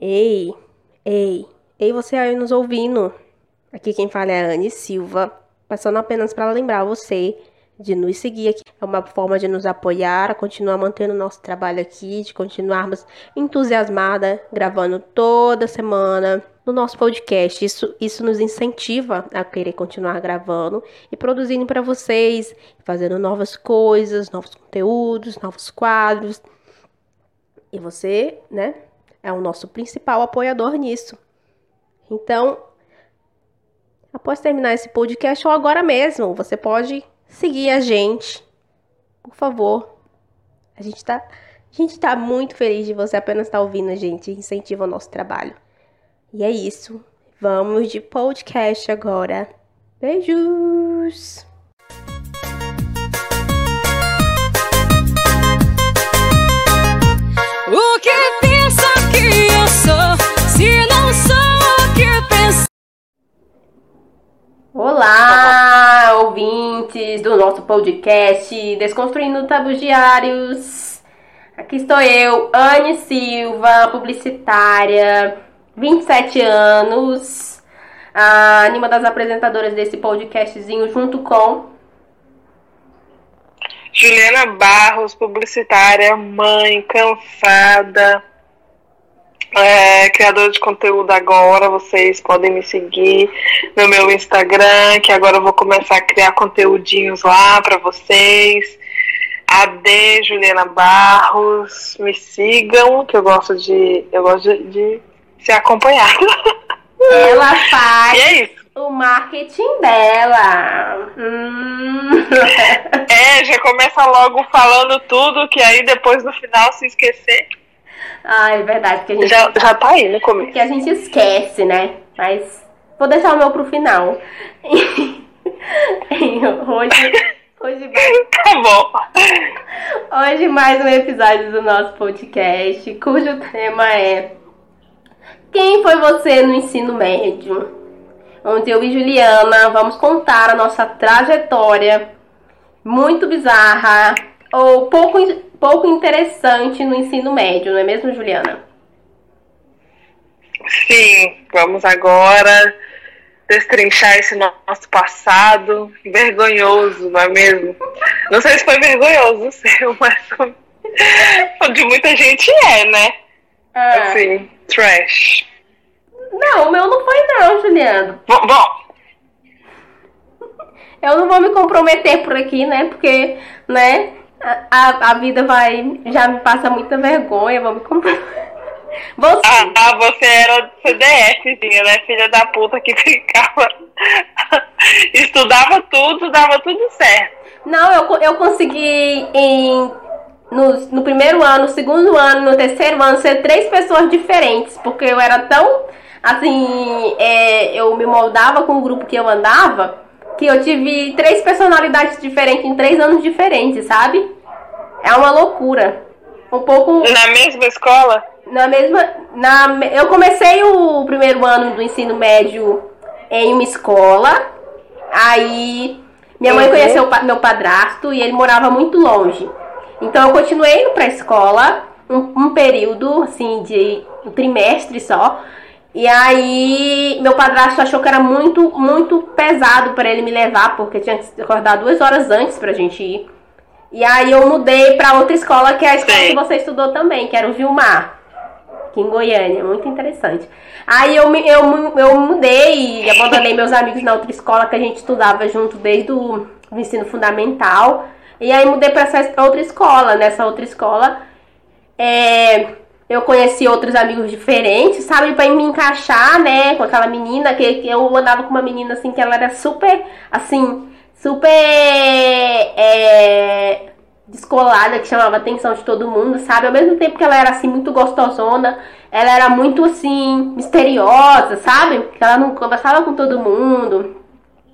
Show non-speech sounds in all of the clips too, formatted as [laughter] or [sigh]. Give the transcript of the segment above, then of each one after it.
Ei, ei, ei, você aí nos ouvindo. Aqui quem fala é a Anne Silva, passando apenas para lembrar você de nos seguir aqui. É uma forma de nos apoiar, continuar mantendo o nosso trabalho aqui, de continuarmos entusiasmada, gravando toda semana no nosso podcast. Isso, isso nos incentiva a querer continuar gravando e produzindo para vocês, fazendo novas coisas, novos conteúdos, novos quadros. E você, né, é o nosso principal apoiador nisso. Então, após terminar esse podcast ou agora mesmo, você pode seguir a gente. Por favor. A gente tá, a gente tá muito feliz de você apenas estar tá ouvindo a gente, incentiva o nosso trabalho. E é isso. Vamos de podcast agora. Beijos! Olá, ouvintes do nosso podcast Desconstruindo Tabus Diários. Aqui estou eu, Anne Silva, publicitária, 27 anos, a uma das apresentadoras desse podcastzinho junto com Juliana Barros, publicitária, mãe, cansada, é, criadora de conteúdo agora. Vocês podem me seguir no meu Instagram, que agora eu vou começar a criar conteúdinhos lá para vocês. AD Juliana Barros, me sigam, que eu gosto de. Eu gosto de, de ser acompanhada. [laughs] Ela faz. E é isso o marketing dela. Hum. É, já começa logo falando tudo, que aí depois no final se esquecer. Ah, é verdade. Que a gente, já, já tá aí no começo. Que a gente esquece, né? Mas vou deixar o meu pro final. [laughs] hoje. Hoje mais... [laughs] Tá bom. Hoje mais um episódio do nosso podcast, cujo tema é Quem foi você no ensino médio? onde eu e Juliana vamos contar a nossa trajetória muito bizarra ou pouco, pouco interessante no ensino médio, não é mesmo, Juliana? Sim, vamos agora destrinchar esse nosso passado vergonhoso, não é mesmo? Não sei se foi vergonhoso o seu, [laughs] mas de muita gente é, né? É. Assim, trash. Não, o meu não foi não, Juliano. Bom, bom. Eu não vou me comprometer por aqui, né? Porque, né? A, a vida vai. Já me passa muita vergonha, vou me comprometer. [laughs] Você. Ah, ah, você era CDFzinha, né? Filha da puta que [laughs] ficava. Estudava tudo, dava tudo certo. Não, eu, eu consegui em. No, no primeiro ano, no segundo ano, no terceiro ano, ser três pessoas diferentes, porque eu era tão assim, é, eu me moldava com o grupo que eu andava, que eu tive três personalidades diferentes em três anos diferentes, sabe? É uma loucura. Um pouco. Na mesma escola? Na mesma. Na, eu comecei o primeiro ano do ensino médio em uma escola. Aí minha mãe uhum. conheceu meu padrasto e ele morava muito longe. Então eu continuei indo pra escola um, um período, assim, de um trimestre só. E aí, meu padrasto achou que era muito, muito pesado para ele me levar, porque tinha que acordar duas horas antes pra gente ir. E aí, eu mudei para outra escola, que é a escola Sim. que você estudou também, que era o Vilmar, aqui em Goiânia. Muito interessante. Aí, eu, eu, eu mudei e abandonei meus amigos na outra escola que a gente estudava junto desde o ensino fundamental. E aí, mudei para essa outra escola. Nessa outra escola, é eu conheci outros amigos diferentes, sabe? Pra me encaixar, né? Com aquela menina, que, que eu andava com uma menina assim, que ela era super, assim, super é, descolada, que chamava a atenção de todo mundo, sabe? Ao mesmo tempo que ela era assim, muito gostosona, ela era muito assim, misteriosa, sabe? Que ela não conversava com todo mundo.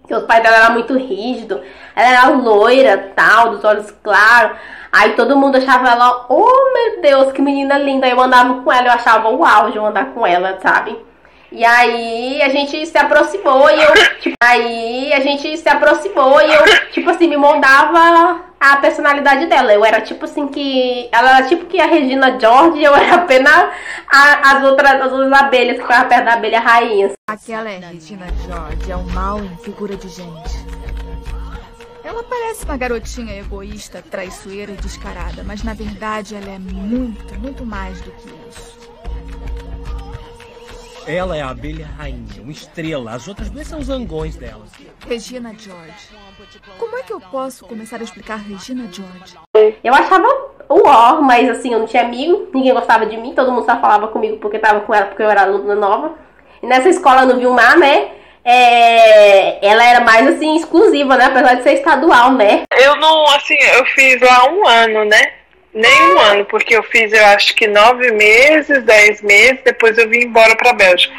Que o pai dela era muito rígido, ela era loira, tal, dos olhos claros. Aí todo mundo achava ela, oh meu Deus, que menina linda. Eu andava com ela, eu achava o auge andar com ela, sabe? E aí a gente se aproximou e eu, tipo, aí a gente se aproximou e eu, tipo assim, me moldava a personalidade dela. Eu era tipo assim que. Ela era tipo que a Regina George, eu era apenas a- as outras, as outras abelhas que ficavam perto da abelha rainha. Aquela é Regina George, é o mal em figura de gente. Ela parece uma garotinha egoísta, traiçoeira e descarada, mas na verdade ela é muito, muito mais do que isso. Ela é a abelha rainha, uma estrela. As outras duas são os zangões dela. Regina George. Como é que eu posso começar a explicar Regina George? Eu achava o ó, mas assim, eu não tinha amigo, ninguém gostava de mim, todo mundo só falava comigo porque tava com ela, porque eu era aluna nova. E nessa escola no Vilmar, né? É, ela era mais assim, exclusiva, né? Apesar de ser estadual, né? Eu não, assim, eu fiz lá um ano, né? Nem um ano, porque eu fiz, eu acho que nove meses, dez meses, depois eu vim embora pra Bélgica.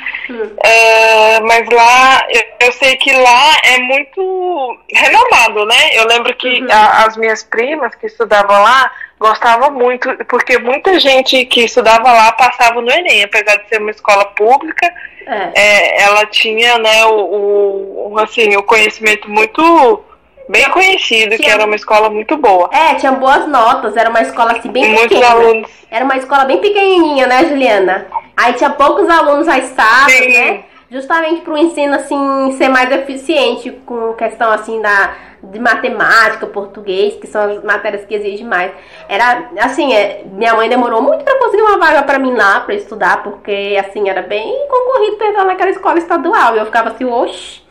É, mas lá, eu, eu sei que lá é muito renomado, né? Eu lembro que a- as minhas primas que estudavam lá gostavam muito, porque muita gente que estudava lá passava no Enem, apesar de ser uma escola pública, É. é, ela tinha, né, o- o, assim, o conhecimento muito bem conhecido, que Tinha- era uma escola muito boa. É, tinha boas notas, era uma escola assim bem Muitos pequena. alunos. Era uma escola bem pequenininha, né, Juliana? Aí tinha poucos alunos às sábados, Sim. né? Justamente para o ensino assim ser mais eficiente com questão assim da de matemática, português, que são as matérias que exigem mais. Era assim, é, minha mãe demorou muito para conseguir uma vaga para mim lá para estudar, porque assim era bem concorrido para entrar naquela escola estadual. E eu ficava assim, oxe,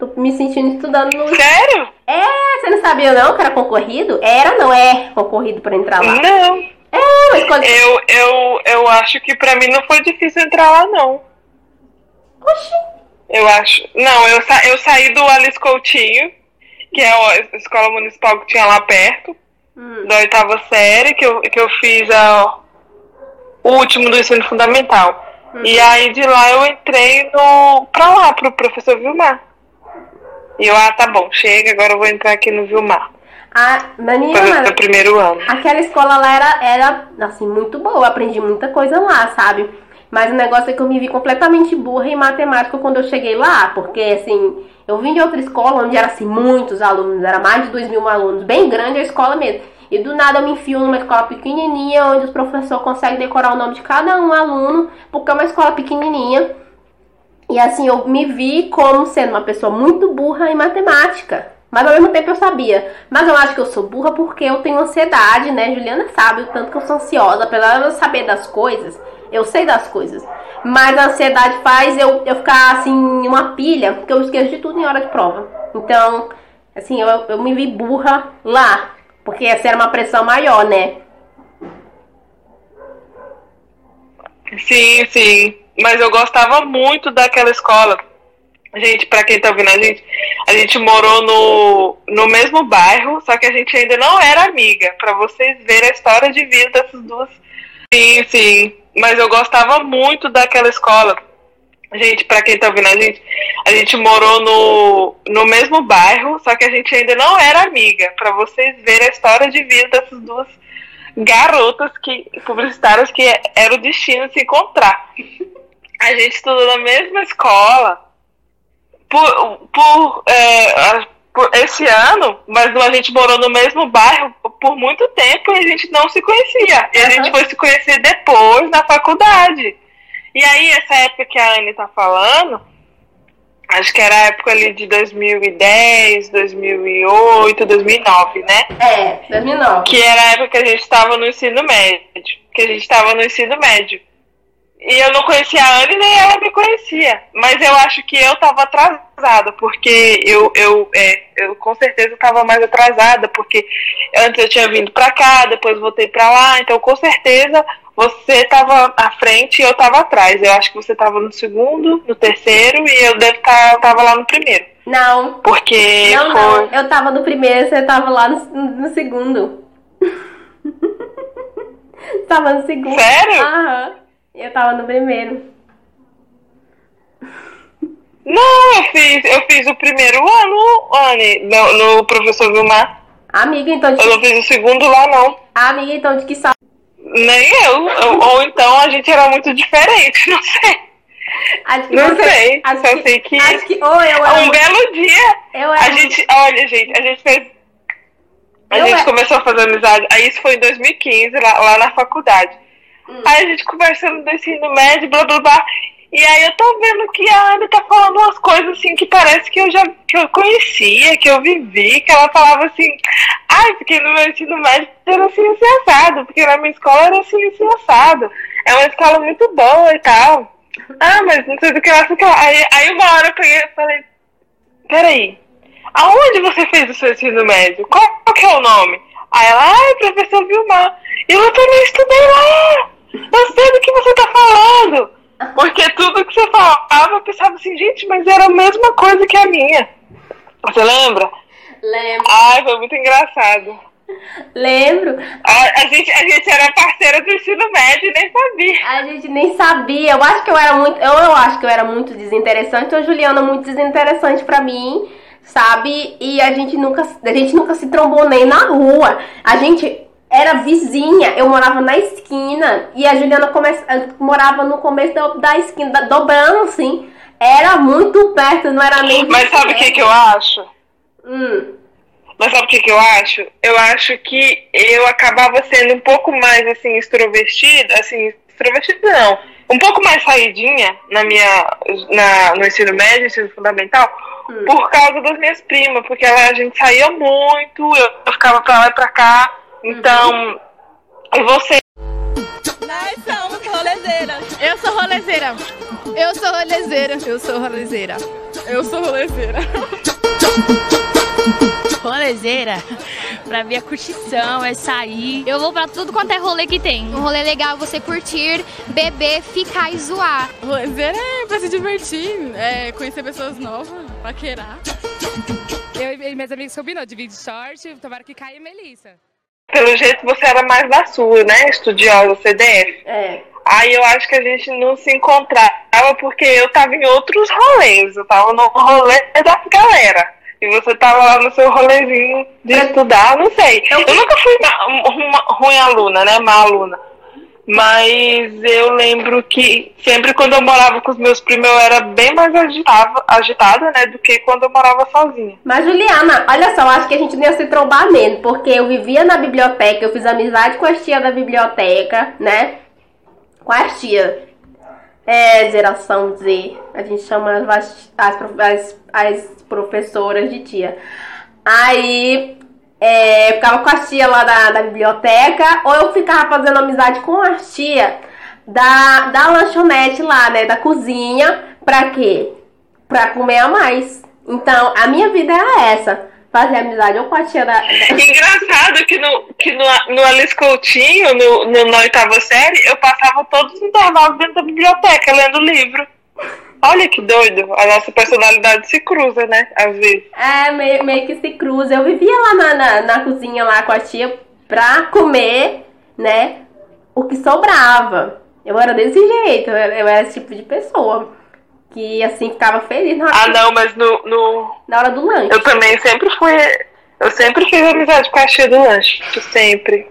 tô me sentindo estudando no Sério? é, você não sabia não que era concorrido? Era, não é concorrido pra entrar lá. Não. É, mas quando... Eu, eu, eu acho que pra mim não foi difícil entrar lá, não. Oxi. Eu acho. Não, eu, sa eu saí do Alice Coutinho, que é a escola municipal que tinha lá perto, Hum. da oitava série, que eu, que eu fiz a, o último do ensino fundamental. E aí de lá eu entrei no, pra lá, pro professor Vilmar. E eu, ah, tá bom, chega, agora eu vou entrar aqui no Vilmar. A o mano, primeiro ano. aquela escola lá era, era, assim, muito boa. Aprendi muita coisa lá, sabe? Mas o negócio é que eu me vi completamente burra em matemática quando eu cheguei lá. Porque, assim, eu vim de outra escola onde era, assim, muitos alunos. Era mais de dois mil alunos. Bem grande a escola mesmo. E do nada eu me enfio numa escola pequenininha, onde os professores conseguem decorar o nome de cada um aluno. Porque é uma escola pequenininha. E assim, eu me vi como sendo uma pessoa muito burra em matemática. Mas ao mesmo tempo eu sabia. Mas eu acho que eu sou burra porque eu tenho ansiedade, né? Juliana sabe o tanto que eu sou ansiosa. Apesar de eu saber das coisas, eu sei das coisas. Mas a ansiedade faz eu, eu ficar assim, uma pilha, porque eu esqueço de tudo em hora de prova. Então, assim, eu, eu me vi burra lá. Porque essa era uma pressão maior, né? Sim, sim. Mas eu gostava muito daquela escola. Gente, pra quem tá ouvindo a gente, a gente morou no, no mesmo bairro, só que a gente ainda não era amiga. Pra vocês verem a história de vida dessas duas. Sim, sim. Mas eu gostava muito daquela escola. Gente, pra quem tá ouvindo a gente, a gente morou no, no mesmo bairro, só que a gente ainda não era amiga. Pra vocês verem a história de vida dessas duas garotas que publicitárias que era o destino de se encontrar. A gente estudou na mesma escola por, por, é, a- por esse ano, mas a gente morou no mesmo bairro por muito tempo e a gente não se conhecia. E a Aham. gente foi se conhecer depois na faculdade. E aí, essa época que a Anne tá falando, acho que era a época ali de 2010, 2008, 2009, né? É, 2009. que era a época que a gente estava no ensino médio. Que a gente estava no ensino médio. E eu não conhecia a Anne, nem ela me conhecia. Mas eu acho que eu estava atrasada, porque eu, eu, é, eu com certeza estava mais atrasada, porque antes eu tinha vindo para cá, depois voltei para lá, então com certeza você estava à frente e eu estava atrás. Eu acho que você estava no segundo, no terceiro, e eu devo estar tava lá no primeiro. Não, Porque Não, foi. não. Eu tava no primeiro, você tava lá no, no segundo. [laughs] tava no segundo. Sério? Aham. Eu tava no primeiro. Não, eu fiz, eu fiz o primeiro ano, Anne, no, no professor Vilmar. Amiga, então de Eu não fiz o segundo lá, não. amiga, então de que sal... Nem eu. Ou então a gente era muito diferente, [laughs] não sei. Acho que Não você- sei, Acho só que, sei que- Acho que ou eu era Um muito- belo dia, Eu a era gente. Olha, gente, a gente fez. A Eu gente é- começou a fazer amizade. Aí isso foi em 2015, lá, lá na faculdade. Hum. Aí a gente conversando do ensino médio, blá blá blá. E aí eu tô vendo que a Ana tá falando umas coisas assim que parece que eu já que eu conhecia, que eu vivi, que ela falava assim, ai, porque no meu ensino médio era assim assado, porque na minha escola era assim assado. É uma escola muito boa e tal. Ah, mas não sei do que que lá. Aí, aí uma hora eu falei, peraí, aonde você fez o seu ensino médio? Qual, qual que é o nome? Aí ela, ai, professor Vilmar, eu também estudei lá. Eu sei do que você tá falando. Porque tudo que você falava, eu pensava assim, gente, mas era a mesma coisa que a minha. Você lembra? Lembro. Ai, foi muito engraçado. Lembro. A, a gente, a gente era parceira do ensino médio e nem sabia. A gente nem sabia. Eu acho que eu era muito. Eu, eu acho que eu era muito desinteressante. Ou Juliana muito desinteressante pra mim, sabe? E a gente nunca, a gente nunca se trombou nem na rua. A gente era vizinha. Eu morava na esquina e a Juliana come, morava no começo da, da esquina, da- dobrando assim. Era muito perto, não era nem. Mas sabe o que, que eu acho? Hum. Mas sabe o que, que eu acho? Eu acho que eu acabava sendo um pouco mais assim, extrovertida, assim, extrovertida não, um pouco mais saidinha na minha, na, no ensino médio, ensino fundamental, por causa das minhas primas, porque ela, a gente saía muito, eu, eu ficava pra lá e pra cá, então. E você? Nós somos rolezeiras. Eu sou rolezeira. Eu sou rolezeira. Eu sou rolezeira. Eu sou rolezeira. Rolezeira, pra mim é curtição, é sair. Eu vou pra tudo quanto é rolê que tem. Um rolê legal é você curtir, beber, ficar e zoar. Rolezeira é pra se divertir, é conhecer pessoas novas, paquerar. Eu e meus amigos combinou de vir de short, tomara que caia Melissa. Pelo jeito você era mais da sua, né? Estudiosa CDF. É. Aí eu acho que a gente não se encontrava porque eu tava em outros rolês. Eu tava no rolê da galera. E você tava lá no seu rolezinho de estudar, não sei. Eu nunca fui ma- uma ruim aluna, né? Má aluna. Mas eu lembro que sempre quando eu morava com os meus primos eu era bem mais agitava, agitada, né? Do que quando eu morava sozinha. Mas Juliana, olha só, acho que a gente não ia se trombar mesmo, porque eu vivia na biblioteca, eu fiz amizade com as tias da biblioteca, né? Com as tias. É, geração Z. A gente chama as, as, as professoras de tia. Aí é, ficava com as tia lá da, da biblioteca, ou eu ficava fazendo amizade com as tia da, da lanchonete lá, né? Da cozinha. Pra quê? Pra comer a mais. Então, a minha vida era essa. Fazer amizade ou com a tia da. [laughs] engraçado que no, que no, no Alice Coutinho, no, no, na oitava série, eu passava todos os intervalos dentro da biblioteca lendo livro. Olha que doido, a nossa personalidade se cruza, né? Às vezes. É, meio, meio que se cruza. Eu vivia lá na, na, na cozinha lá com a tia pra comer, né? O que sobrava. Eu era desse jeito, eu era, esse tipo de pessoa. Que assim ficava feliz na hora, Ah, não, mas no, no. na hora do lanche. Eu também sempre fui. Eu sempre fiz amizade com a tia do lanche. Sempre.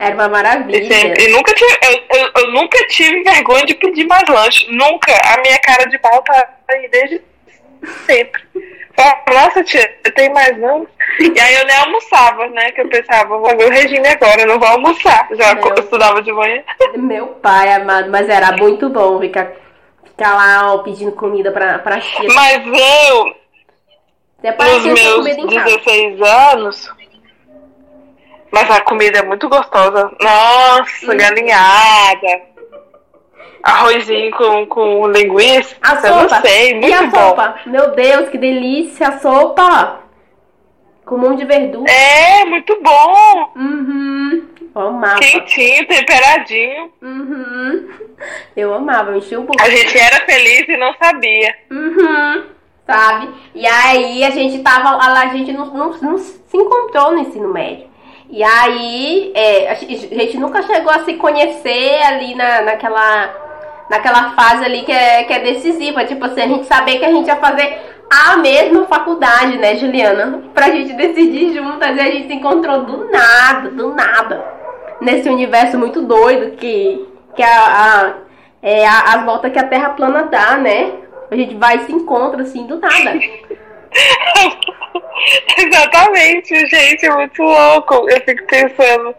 Era uma maravilha. sempre. e nunca tive, eu, eu, eu nunca tive vergonha de pedir mais lanche. Nunca. A minha cara de pau tá aí desde sempre. Falava, Nossa, tia, tem mais não? E aí eu nem almoçava, né? Que eu pensava, vou ver o regime agora, eu não vou almoçar. Já Meu. eu estudava de manhã. Meu pai amado, mas era muito bom ficar, ficar lá ó, pedindo comida pra, pra tia. Mas eu, Depois nos meus comida em casa. 16 anos. Mas a comida é muito gostosa. Nossa, galinhada. Arrozinho com, com linguiça. A eu sopa. não sei, muito e a bom. sopa? Meu Deus, que delícia a sopa! Com um monte de verdura. É, muito bom. Uhum. Eu amava. Quentinho, temperadinho. Uhum. Eu amava, eu enchia o bucho. A gente era feliz e não sabia. Uhum. Sabe? E aí a gente tava a gente não, não, não se encontrou no ensino médio. E aí é, a gente nunca chegou a se conhecer ali na, naquela, naquela fase ali que é, que é decisiva. Tipo assim, a gente saber que a gente ia fazer a mesma faculdade, né, Juliana? Pra gente decidir juntas e a gente se encontrou do nada, do nada. Nesse universo muito doido que, que a, a, é a, as voltas que a Terra plana dá, né? A gente vai e se encontra assim do nada. Exatamente, gente, é muito louco. Eu fico pensando,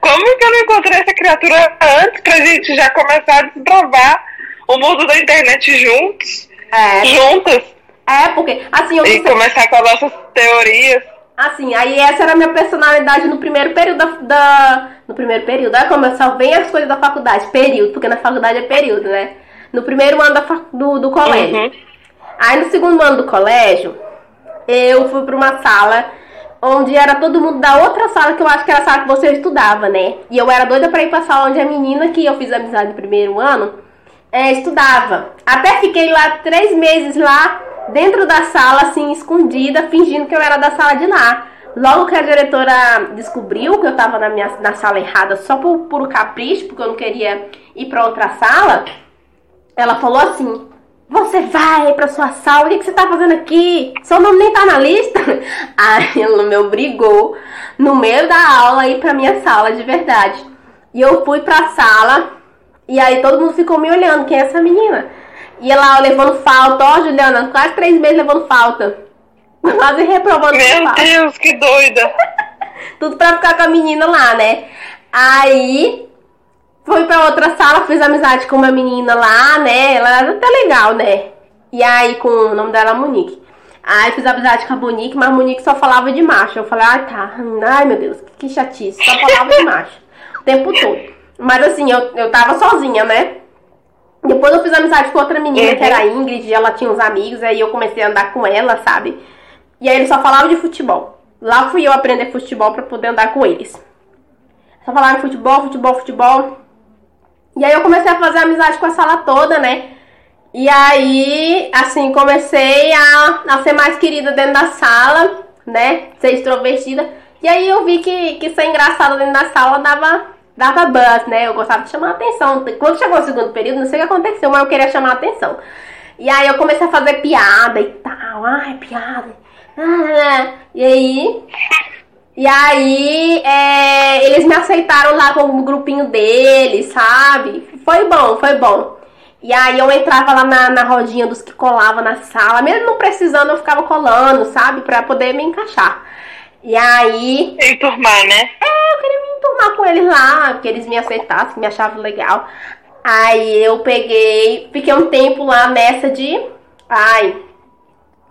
como que eu não encontrei essa criatura antes pra gente já começar a desbravar o mundo da internet juntos? É. Juntas? É, porque, assim, eu E começar com as nossas teorias. Assim, aí essa era a minha personalidade no primeiro período da. da- no primeiro período. Olha como eu só venho as coisas da faculdade. Período, porque na faculdade é período, né? No primeiro ano da do, do colégio. Uhum. Aí no segundo ano do colégio, eu fui pra uma sala onde era todo mundo da outra sala, que eu acho que era a sala que você estudava, né? E eu era doida pra ir pra sala onde a menina que eu fiz amizade no primeiro ano é, estudava. Até fiquei lá três meses lá dentro da sala, assim, escondida, fingindo que eu era da sala de lá. Logo que a diretora descobriu que eu tava na, minha, na sala errada só por puro capricho, porque eu não queria ir pra outra sala, ela falou assim: Você vai pra sua sala, o que, que você tá fazendo aqui? Seu nome nem tá na lista. Aí ela me obrigou, no meio da aula, a ir pra minha sala de verdade. E eu fui pra sala, e aí todo mundo ficou me olhando: Quem é essa menina? E ela levando falta, ó, Juliana, quase três meses levando falta. [laughs] Quase reprovando Meu falta. Deus, que doida! [laughs] Tudo pra ficar com a menina lá, né? Aí fui pra outra sala, fiz amizade com uma menina lá, né? Ela era até legal, né? E aí, com o nome dela Monique. Aí fiz amizade com a Monique, mas a Monique só falava de macho. Eu falei, ai tá, ai meu Deus, que chatice, só falava de macho. O tempo todo. Mas assim, eu, eu tava sozinha, né? Depois eu fiz amizade com outra menina, que era a Ingrid, e ela tinha uns amigos, aí eu comecei a andar com ela, sabe? E aí eles só falavam de futebol. Lá fui eu aprender futebol pra poder andar com eles. Só falavam de futebol, futebol, futebol. E aí eu comecei a fazer amizade com a sala toda, né? E aí, assim, comecei a, a ser mais querida dentro da sala, né? Ser extrovertida. E aí eu vi que, que ser engraçada dentro da sala dava, dava buzz, né? Eu gostava de chamar a atenção. Quando chegou o segundo período, não sei o que aconteceu, mas eu queria chamar a atenção. E aí eu comecei a fazer piada e tal. Ai, piada. Ah, e aí. E aí, é, eles me aceitaram lá como grupinho deles, sabe? Foi bom, foi bom. E aí eu entrava lá na, na rodinha dos que colavam na sala, mesmo não precisando, eu ficava colando, sabe? Pra poder me encaixar. E aí. Enturmar, né? É, eu queria me enturmar com eles lá, porque eles me aceitassem, me achavam legal. Aí eu peguei, fiquei um tempo lá nessa de. Ai.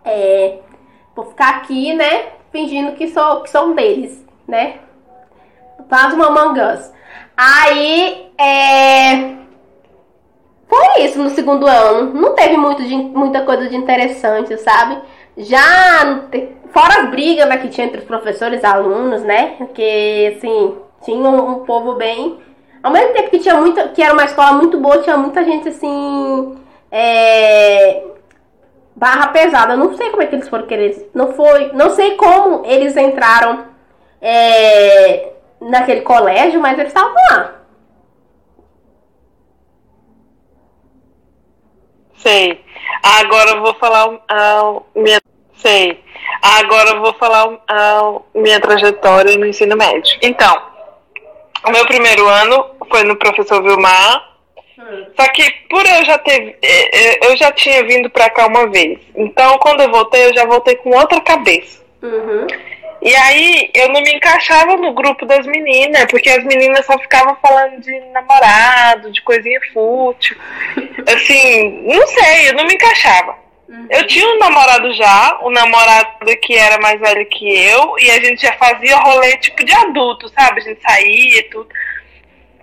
É. Vou ficar aqui, né? Fingindo que sou, que um deles, né? Faz uma Among Us. Aí, é. Foi isso no segundo ano. Não teve muito de- muita coisa de interessante, sabe? Já, fora as brigas né, que tinha entre os professores e alunos, né? Porque, assim, tinha um, um povo bem. Ao mesmo tempo que tinha muita. que era uma escola muito boa, tinha muita gente assim. É, barra pesada. Não sei como é que eles foram querer. Não foi. Não sei como eles entraram é, naquele colégio, mas eles estavam lá. Sei. Agora eu vou falar a minha. Sei. Agora eu vou falar a minha trajetória no ensino médio. Então, o meu primeiro ano foi no professor Vilmar. Só que por eu já ter. eh, eh, Eu já tinha vindo pra cá uma vez. Então, quando eu voltei, eu já voltei com outra cabeça. Uhum. E aí eu não me encaixava no grupo das meninas, porque as meninas só ficavam falando de namorado, de coisinha fútil. Assim, não sei, eu não me encaixava. Eu tinha um namorado já, um namorado que era mais velho que eu, e a gente já fazia rolê tipo de adulto, sabe? A gente saía e tudo.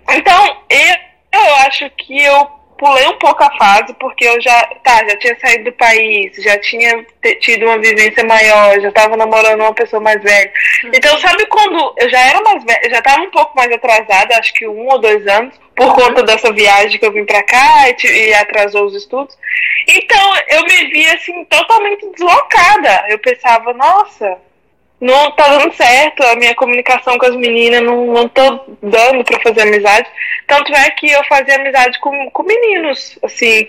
Então, eu, eu acho que eu pulei um pouco a fase, porque eu já, tá, já tinha saído do país, já tinha tido uma vivência maior, já tava namorando uma pessoa mais velha. Então, sabe quando eu já era mais velha, já tava um pouco mais atrasada, acho que um ou dois anos, por conta dessa viagem que eu vim pra cá e, e atrasou os estudos. Então, eu me via assim, totalmente deslocada. Eu pensava, nossa, não tá dando certo, a minha comunicação com as meninas não, não tô dando pra fazer amizade. Tanto é que eu fazia amizade com, com meninos, assim,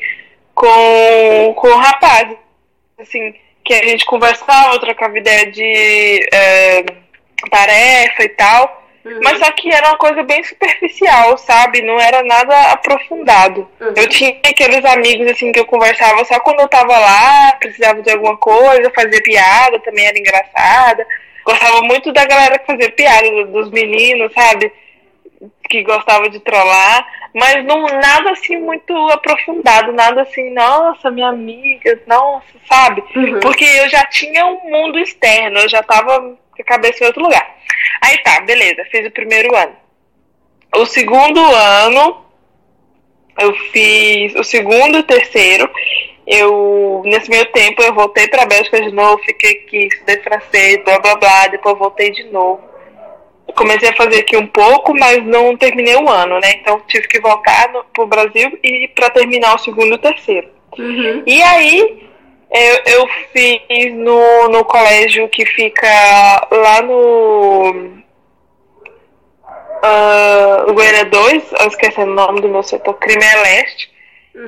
com, com rapazes, assim, que a gente conversava, trocava ideia de é, tarefa e tal. Mas só que era uma coisa bem superficial, sabe? Não era nada aprofundado. Eu tinha aqueles amigos assim que eu conversava só quando eu tava lá, precisava de alguma coisa, fazia piada, também era engraçada. Gostava muito da galera que fazia piada, do- dos meninos, sabe? Que gostava de trollar, mas não nada assim muito aprofundado, nada assim, nossa, minha amiga, nossa, sabe? Porque eu já tinha um mundo externo, eu já tava com a cabeça em outro lugar. Aí tá, beleza, fiz o primeiro ano. O segundo ano, eu fiz o segundo e o terceiro. Eu, nesse meio tempo, eu voltei pra Bélgica de novo, fiquei aqui, estudei francês, blá blá blá, depois voltei de novo. Eu comecei a fazer aqui um pouco, mas não terminei o ano, né? Então tive que voltar no, pro Brasil e para terminar o segundo e o terceiro. E aí eu, eu fiz no, no colégio que fica lá no. Uh, Goiânia 2, eu esqueci o nome do meu setor, Crime é Leste,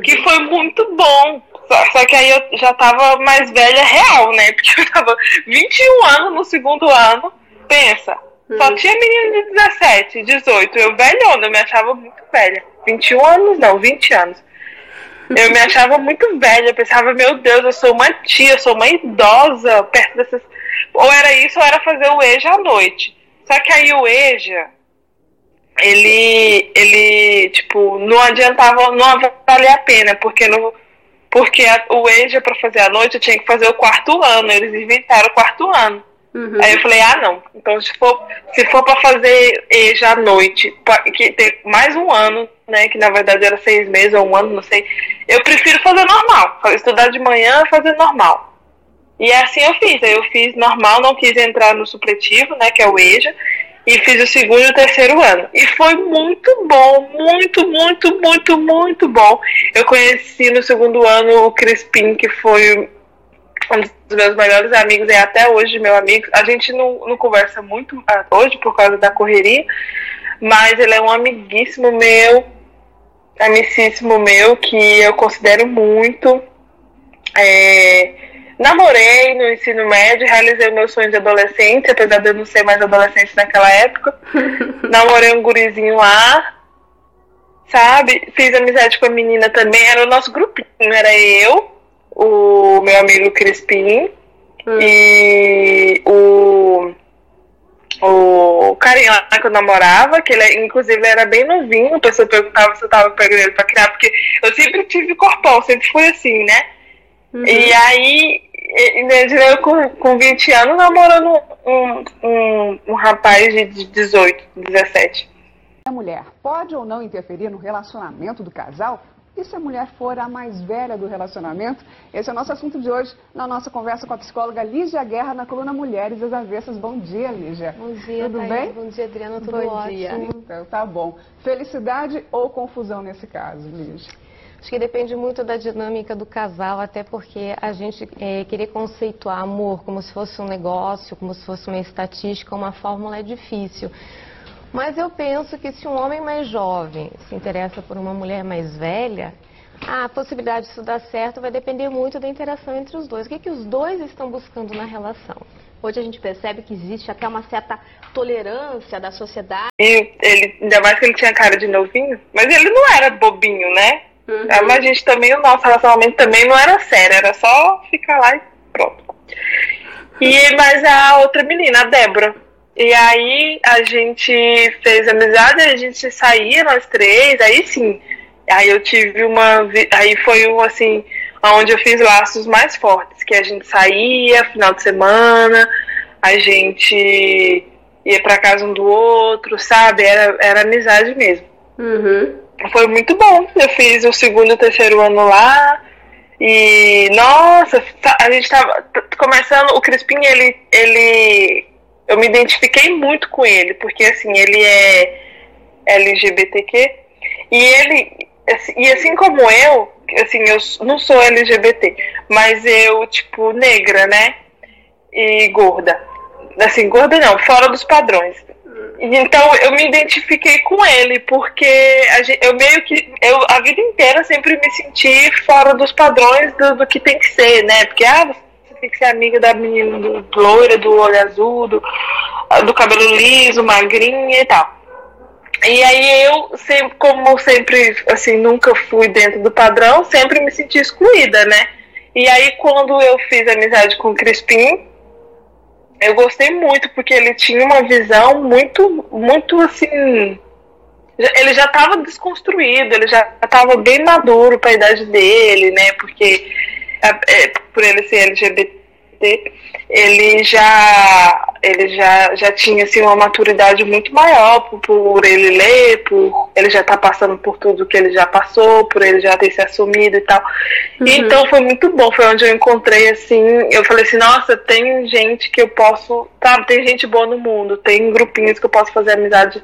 que foi muito bom. Só, só que aí eu já tava mais velha real, né? Porque eu tava 21 anos no segundo ano. Pensa, só tinha menina de 17, 18. Eu velhona, eu me achava muito velha. 21 anos não, 20 anos. Eu me achava muito velha, eu pensava, meu Deus, eu sou uma tia, eu sou uma idosa perto dessas. Ou era isso, ou era fazer o EJA à noite. Só que aí o EJA, ele, ele, tipo, não adiantava, não valia a pena, porque no, porque a- o EJA para fazer à noite eu tinha que fazer o quarto ano, eles inventaram o quarto ano. Aí eu falei, ah não, então se for, se for para fazer EJA à noite, pa- que tem mais um ano, né, que na verdade era seis meses ou um ano, não sei, eu prefiro fazer normal, estudar de manhã fazer normal. E assim eu fiz, aí eu fiz normal, não quis entrar no supletivo, né, que é o EJA, e fiz o segundo e o terceiro ano. E foi muito bom, muito, muito, muito, muito bom. Eu conheci no segundo ano o Crispim, que foi um dos meus melhores amigos, e até hoje meu amigo. A gente não, não conversa muito ah, hoje por causa da correria, mas ele é um amiguíssimo meu, amicíssimo meu, que eu considero muito. É, namorei no ensino médio, realizei o meu sonho de adolescente, apesar de eu não ser mais adolescente naquela época. [laughs] Namorei um gurizinho lá, sabe? Fiz amizade com a menina também, era o nosso grupinho, era eu, o meu amigo Crispim e o o carinha lá que eu namorava, que ele inclusive era bem novinho, a pessoa perguntava se eu tava pegando ele pra criar, porque eu sempre tive corpão, sempre fui assim, né? E aí, e- e eu com, com 20 anos namorando um, um, um rapaz de 18, 17. A mulher pode ou não interferir no relacionamento do casal? E se a mulher for a mais velha do relacionamento? Esse é o nosso assunto de hoje, na nossa conversa com a psicóloga Lígia Guerra, na coluna Mulheres às Avessas. Bom dia, Lígia. Bom dia, Tudo Thaís. bem? Bom dia, Adriana. Tudo Bom ótimo. dia. Então, tá bom. Felicidade ou confusão nesse caso, Lígia? Acho que depende muito da dinâmica do casal, até porque a gente é, querer conceituar amor como se fosse um negócio, como se fosse uma estatística, uma fórmula é difícil. Mas eu penso que se um homem mais jovem se interessa por uma mulher mais velha, a possibilidade disso dar certo vai depender muito da interação entre os dois. O que, que os dois estão buscando na relação? Hoje a gente percebe que existe até uma certa tolerância da sociedade. E ele, ainda mais que ele tinha cara de novinho, mas ele não era bobinho, né? Ah, Mas a gente também, o nosso relacionamento também não era sério, era só ficar lá e pronto. E mas a outra menina, a Débora. E aí a gente fez amizade, a gente saía nós três, aí sim. Aí eu tive uma. Aí foi um assim, onde eu fiz laços mais fortes, que a gente saía final de semana, a gente ia pra casa um do outro, sabe? Era, era amizade mesmo. Foi muito bom. Eu fiz o segundo e terceiro ano lá. E nossa, tá- a gente tava começando. O Crispim, ele, ele. Eu me identifiquei muito com ele, porque assim, ele é LGBTQ. E ele. assim- E assim como eu, assim, eu não sou LGBT, mas eu, tipo, negra, né? E gorda. Assim, gorda não, fora dos padrões. Então eu me identifiquei com ele, porque a gen- eu meio que. Eu a vida inteira sempre me senti fora dos padrões do, do que tem que ser, né? Porque ah, você tem que ser amiga da menina do loira, do olho azul, do, do cabelo liso, magrinha e tal. E aí eu, sempre, como sempre, assim, nunca fui dentro do padrão, sempre me senti excluída, né? E aí quando eu fiz amizade com o Crispim, eu gostei muito, porque ele tinha uma visão muito, muito assim. Ele já estava desconstruído, ele já estava bem maduro para a idade dele, né? Porque é, por ele ser LGBT, ele já ele já, já tinha assim, uma maturidade muito maior por, por ele ler, por ele já estar tá passando por tudo que ele já passou, por ele já ter se assumido e tal. Uhum. Então foi muito bom, foi onde eu encontrei assim, eu falei assim, nossa, tem gente que eu posso, sabe, tem gente boa no mundo, tem grupinhos que eu posso fazer amizade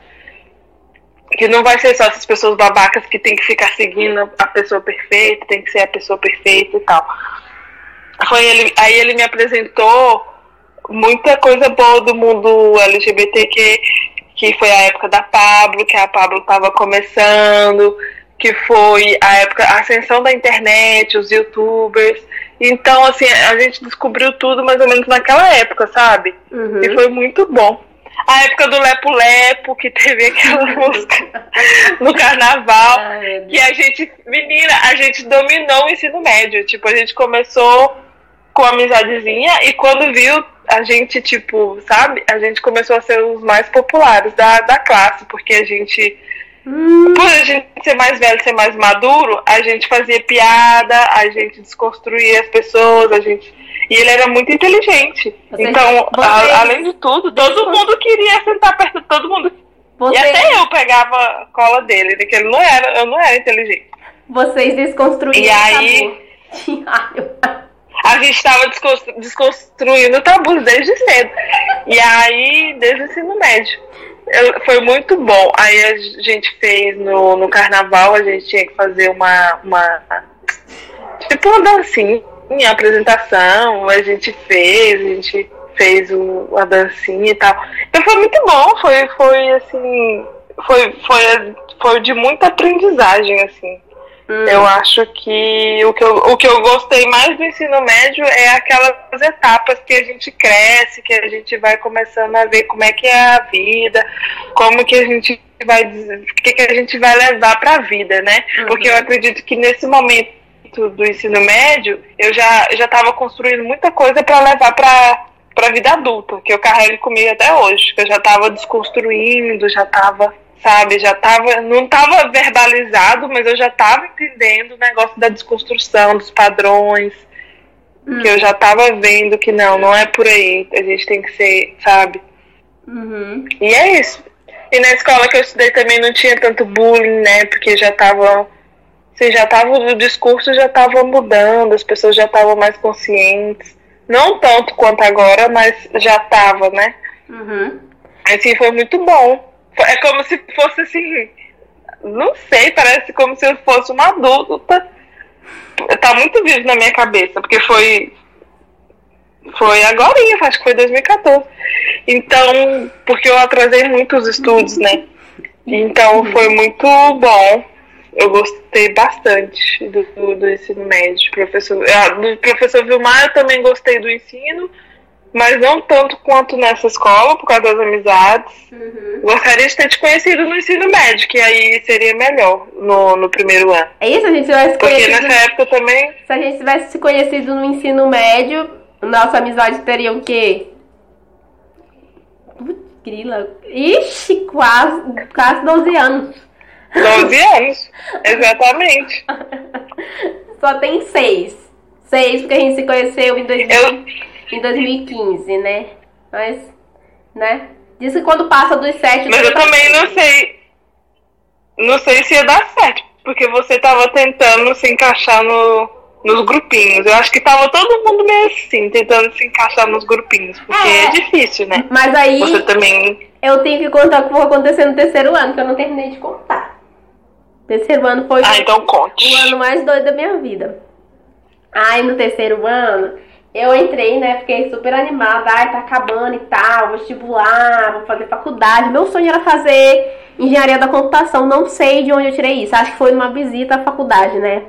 que não vai ser só essas pessoas babacas que tem que ficar seguindo a pessoa perfeita, tem que ser a pessoa perfeita e tal foi ele, aí ele me apresentou muita coisa boa do mundo LGBTQ, que foi a época da Pablo, que a Pablo estava começando, que foi a época a ascensão da internet, os youtubers. Então, assim, a gente descobriu tudo mais ou menos naquela época, sabe? Uhum. E foi muito bom. A época do Lepo Lepo, que teve aquela [laughs] música no carnaval, Ai, que a gente, menina, a gente dominou o ensino médio. Tipo, a gente começou com amizadezinha e quando viu a gente, tipo, sabe? A gente começou a ser os mais populares da, da classe, porque a gente. Hum. Por a gente ser mais velho, ser mais maduro, a gente fazia piada, a gente desconstruía as pessoas, a gente. E ele era muito inteligente. Você, então, você, a, além de tudo, todo mundo queria sentar perto de todo mundo. Você, e até eu pegava a cola dele, porque ele não era, eu não era inteligente. Vocês desconstruíram. E aí. [laughs] a gente estava desconstruindo tabus desde cedo. E aí, desde o ensino médio. Eu, foi muito bom. Aí a gente fez no, no carnaval, a gente tinha que fazer uma, uma tipo uma dancinha, apresentação, a gente fez, a gente fez o, a dancinha e tal. Então foi muito bom, foi, foi assim, foi, foi, foi de muita aprendizagem, assim. Hum. Eu acho que o, que eu, o que eu gostei mais do ensino médio é aquelas etapas que a gente cresce, que a gente vai começando a ver como é que é a vida, como que a gente vai o que, que a gente vai levar para a vida, né? Uhum. Porque eu acredito que nesse momento do ensino médio, eu já já estava construindo muita coisa para levar para para a vida adulta, que eu carrego comigo até hoje, que eu já estava desconstruindo, já estava sabe? Já tava, não estava verbalizado, mas eu já estava entendendo o negócio da desconstrução, dos padrões, que eu já estava vendo que não, não é por aí, a gente tem que ser, sabe? Uhum. E é isso. E na escola que eu estudei também não tinha tanto bullying, né? Porque já tava, assim, já tava, o discurso já estava mudando, as pessoas já estavam mais conscientes. Não tanto quanto agora, mas já tava, né? Uhum. Assim, foi muito bom. É como se fosse assim. Não sei, parece como se eu fosse uma adulta. Tá muito vivo na minha cabeça, porque foi. Foi agora, acho que foi 2014. Então, porque eu atrasei muito os estudos, né? Então foi muito bom. Eu gostei bastante do, do, do ensino médio. Professor, ah, do professor Vilmar eu também gostei do ensino mas não tanto quanto nessa escola, por causa das amizades. Uhum. Gostaria de ter te conhecido no ensino médio, que aí seria melhor no, no primeiro ano. É isso, a gente tivesse Porque nessa época também. Se a gente tivesse se conhecido no ensino médio, nossa amizade teria o quê? Grila. Ixi, quase, quase 12 anos. 12 [laughs] anos, exatamente. Só tem seis. Seis, porque a gente se conheceu em 2000. Eu em 2015, né? Mas, né? Diz que quando passa dos sete... Mas eu também não sei... Não sei se ia dar certo, porque você tava tentando se encaixar no, nos grupinhos. Eu acho que tava todo mundo meio assim, tentando se encaixar nos grupinhos, porque é, é difícil, né? Mas aí... Você também... Eu tenho que contar o que vai acontecer no terceiro ano, que eu não terminei de contar. Terceiro ano foi ah, então conte. o ano mais doido da minha vida. Aí no terceiro ano, eu entrei, né? Fiquei super animada. Ai, tá acabando e tal. Vestibular, vou fazer faculdade. Meu sonho era fazer engenharia da computação. Não sei de onde eu tirei isso. Acho que foi numa visita à faculdade, né?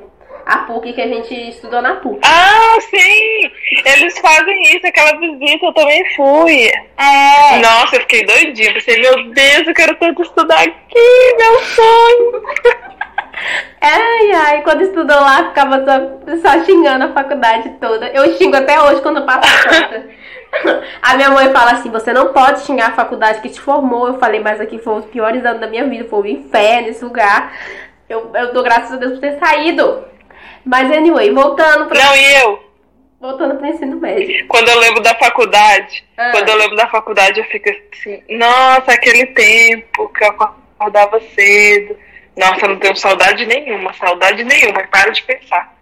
A PUC que a gente estudou na PUC. Ah, sim! Eles fazem isso, aquela visita, eu também fui. É. Nossa, eu fiquei doidinha. Pensei, meu Deus, eu quero tanto estudar aqui, meu sonho. Ai, ai, quando estudou lá, ficava só, só xingando a faculdade toda. Eu xingo até hoje quando eu passo a. [laughs] A minha mãe fala assim: você não pode xingar a faculdade que te formou. Eu falei, mas aqui foram os piores anos da minha vida, foi o inferno esse lugar. Eu, eu dou graças a Deus por ter saído. Mas, anyway, voltando pra. Não, e eu? Voltando pro ensino médio. Quando eu lembro da faculdade, Ah. quando eu lembro da faculdade, eu fico assim, nossa, aquele tempo que eu acordava cedo. Nossa, eu não tenho saudade nenhuma, saudade nenhuma, para de pensar.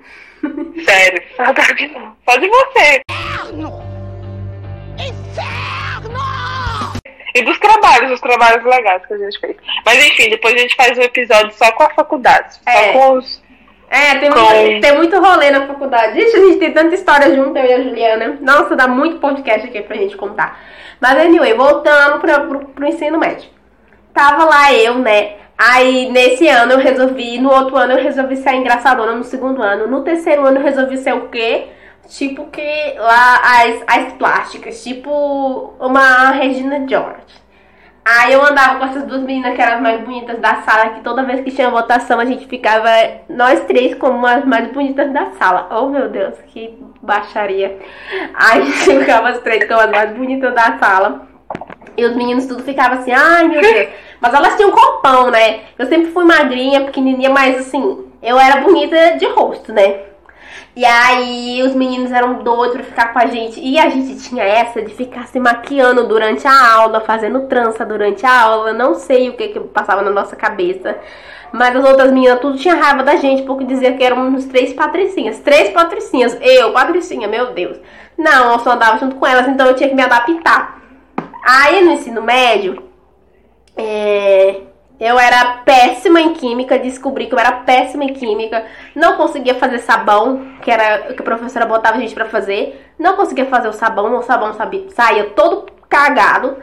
[laughs] Sério, saudade não. Só de você. E dos trabalhos, os trabalhos legais que a gente fez. Mas enfim, depois a gente faz um episódio só com a faculdade. Só É. com os. É, tem, Com- muito, tem muito rolê na faculdade. Gente, a gente tem tanta história junto, eu e a Juliana. Nossa, dá muito podcast aqui pra gente contar. Mas, anyway, voltando pra, pro, pro ensino médio. Tava lá eu, né? Aí, nesse ano eu resolvi, no outro ano eu resolvi ser engraçadona, no segundo ano. No terceiro ano eu resolvi ser o quê? Tipo que lá as, as plásticas, tipo uma Regina George. Aí eu andava com essas duas meninas que eram as mais bonitas da sala, que toda vez que tinha votação a gente ficava, nós três, como as mais bonitas da sala. Oh meu Deus, que baixaria. Aí a [laughs] gente ficava as três como as mais bonitas da sala. E os meninos tudo ficavam assim, ai meu Deus. Mas elas tinham corpão, né? Eu sempre fui magrinha, pequenininha, mas assim, eu era bonita de rosto, né? E aí os meninos eram doidos pra ficar com a gente. E a gente tinha essa de ficar se maquiando durante a aula, fazendo trança durante a aula. Não sei o que que passava na nossa cabeça. Mas as outras meninas tudo tinha raiva da gente, porque dizia que éramos três patricinhas. Três patricinhas. Eu, patricinha, meu Deus. Não, eu só andava junto com elas, então eu tinha que me adaptar. Aí no ensino médio, é, eu era péssima em química, descobri que eu era péssima em química, não conseguia fazer sabão, que era o que a professora botava a gente pra fazer, não conseguia fazer o sabão, o sabão sabia, saía todo cagado.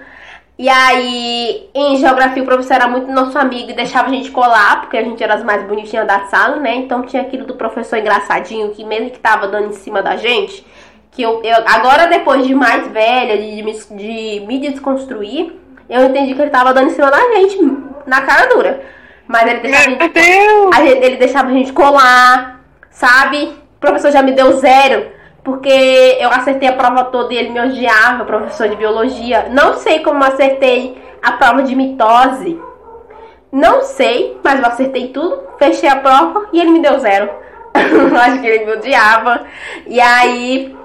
E aí, em geografia, o professor era muito nosso amigo e deixava a gente colar, porque a gente era as mais bonitinhas da sala, né? Então tinha aquilo do professor engraçadinho, que mesmo que tava dando em cima da gente, que eu, eu agora depois de mais velha, de, de, me- de me desconstruir, eu entendi que ele tava dando em cima da gente, na cara dura. Mas ele deixava, a gente, a gente- ele deixava a gente colar, sabe? O professor já me deu zero, porque eu acertei a prova toda e ele me odiava, professor de biologia. Não sei como acertei a prova de mitose. Não sei, mas eu acertei tudo, fechei a prova e ele me deu zero. [laughs] Acho que ele me odiava. E aí.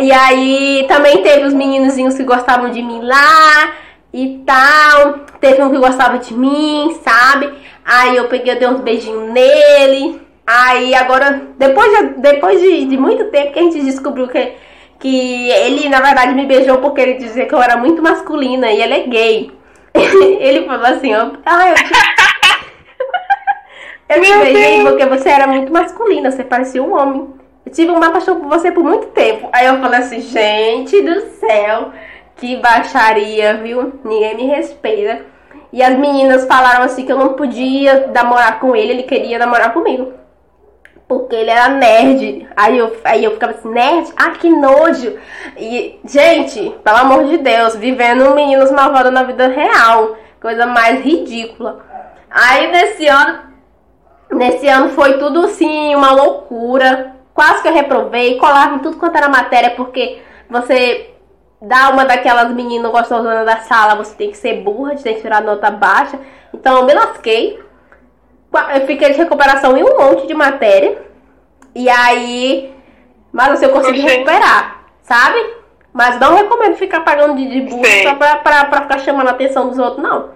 E aí também teve os meninozinhos que gostavam de mim lá e tal. Teve um que gostava de mim, sabe? Aí eu peguei, eu dei uns beijinhos nele. Aí agora, depois, de, depois de, de muito tempo que a gente descobriu que, que ele, na verdade, me beijou porque ele dizia que eu era muito masculina e ele é gay. [laughs] ele falou assim, ó, ah, eu te, [laughs] eu te beijei porque você era muito masculina, você parecia um homem. Tive uma paixão por você por muito tempo. Aí eu falei assim, gente do céu, que baixaria, viu? Ninguém me respeita. E as meninas falaram assim que eu não podia namorar com ele, ele queria namorar comigo. Porque ele era nerd. Aí eu, aí eu ficava assim, nerd? Ah, que nojo. E, gente, pelo amor de Deus, vivendo meninos malvados na vida real. Coisa mais ridícula. Aí nesse ano, nesse ano foi tudo assim, uma loucura. Quase que eu reprovei, colava em tudo quanto era matéria, porque você dá uma daquelas meninas gostosonas da sala, você tem que ser burra, tem que tirar nota baixa. Então eu me lasquei. Eu fiquei de recuperação em um monte de matéria. E aí. Mas assim, eu consegui recuperar, sabe? Mas não recomendo ficar pagando de, de burro só pra, pra, pra ficar chamando a atenção dos outros, não.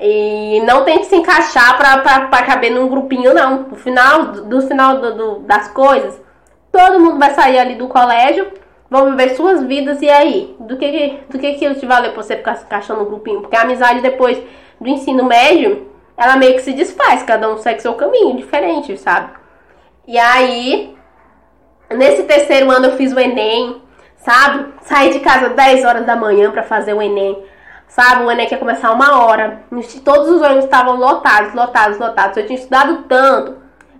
E não tente se encaixar pra, caber num grupinho, não. No final, do, final do- do- das coisas, todo mundo vai sair ali do colégio, vão viver suas vidas, e aí? Do que, que- do que, que te valeu pra você ficar se encaixando no grupinho? Porque a amizade depois do ensino médio, ela meio que se desfaz, cada um segue seu caminho, diferente, sabe? E aí, nesse terceiro ano eu fiz o Enem, sabe? Saí de casa 10 horas da manhã pra fazer o Enem. Sabe, o Enem ia começar uma hora. Todos os ônibus estavam lotados, lotados, lotados. Eu tinha estudado tanto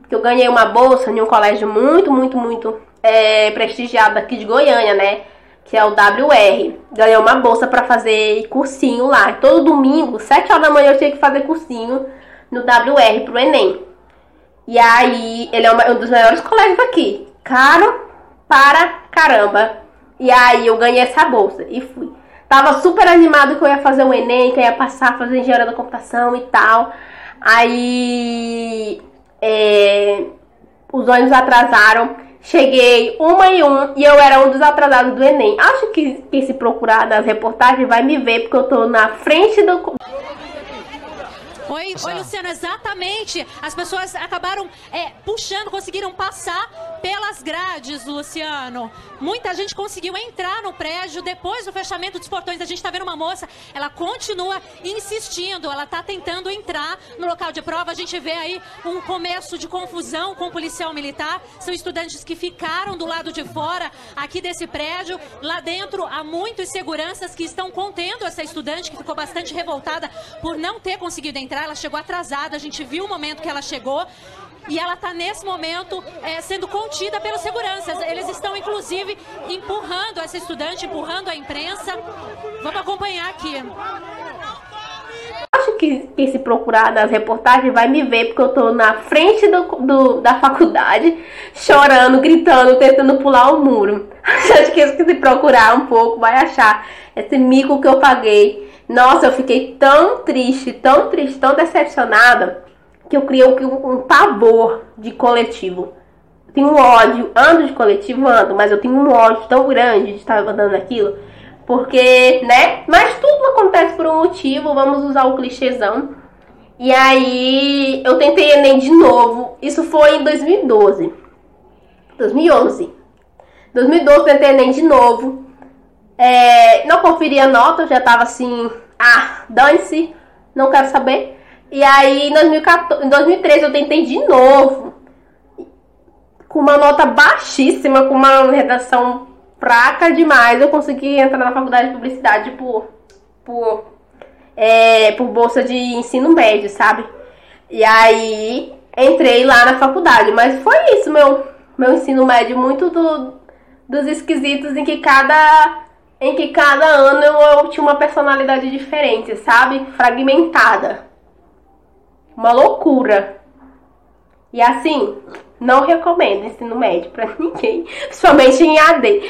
que eu ganhei uma bolsa em um colégio muito, muito, muito é, prestigiado aqui de Goiânia, né? Que é o WR. Ganhei uma bolsa para fazer cursinho lá. Todo domingo, 7 horas da manhã, eu tinha que fazer cursinho no WR pro Enem. E aí, ele é uma- um dos melhores colégios aqui. Caro para caramba. E aí, eu ganhei essa bolsa e fui. Tava super animado que eu ia fazer o Enem, que eu ia passar, fazer engenharia da computação e tal. Aí, é, os ônibus atrasaram. Cheguei uma e um e eu era um dos atrasados do Enem. Acho que, que se procurar nas reportagens vai me ver, porque eu tô na frente do. Oi, oi, Luciano, exatamente. As pessoas acabaram é, puxando, conseguiram passar pelas grades, Luciano. Muita gente conseguiu entrar no prédio depois do fechamento dos portões. A gente está vendo uma moça, ela continua insistindo, ela está tentando entrar no local de prova. A gente vê aí um começo de confusão com o policial militar. São estudantes que ficaram do lado de fora aqui desse prédio. Lá dentro há muitos seguranças que estão contendo essa estudante que ficou bastante revoltada por não ter conseguido entrar. Ela chegou atrasada, a gente viu o momento que ela chegou. E ela está nesse momento é, sendo contida pelos seguranças. Eles estão, inclusive, empurrando essa estudante, empurrando a imprensa. Vamos acompanhar aqui. Acho que, que se procurar nas reportagens vai me ver, porque eu tô na frente do, do- da faculdade, chorando, gritando, tentando pular o muro. [laughs] Acho que se procurar um pouco, vai achar esse mico que eu paguei. Nossa, eu fiquei tão triste, tão triste, tão decepcionada, que eu criei um, pavor de coletivo. Eu tenho um ódio, ando de coletivo, ando, mas eu tenho um ódio tão grande de estar andando naquilo. Porque, né? Mas tudo acontece por um motivo, vamos usar o clichêzão. E aí, eu tentei Enem de novo. Isso foi em 2012. 2011. 2012 tentei Enem de novo. É, não conferi a nota, eu já tava assim, ah, dane-se, não quero saber. E aí, em 2014, em 2013 eu tentei de novo. Com uma nota baixíssima, com uma redação fraca demais, eu consegui entrar na faculdade de publicidade por, por, é, por bolsa de ensino médio, sabe? E aí entrei lá na faculdade, mas foi isso, meu, meu ensino médio, muito do, dos esquisitos em que cada em que cada ano eu, eu tinha uma personalidade diferente, sabe? Fragmentada. Uma loucura. E assim, não recomendo ensino médio pra [laughs] ninguém, principalmente em AD.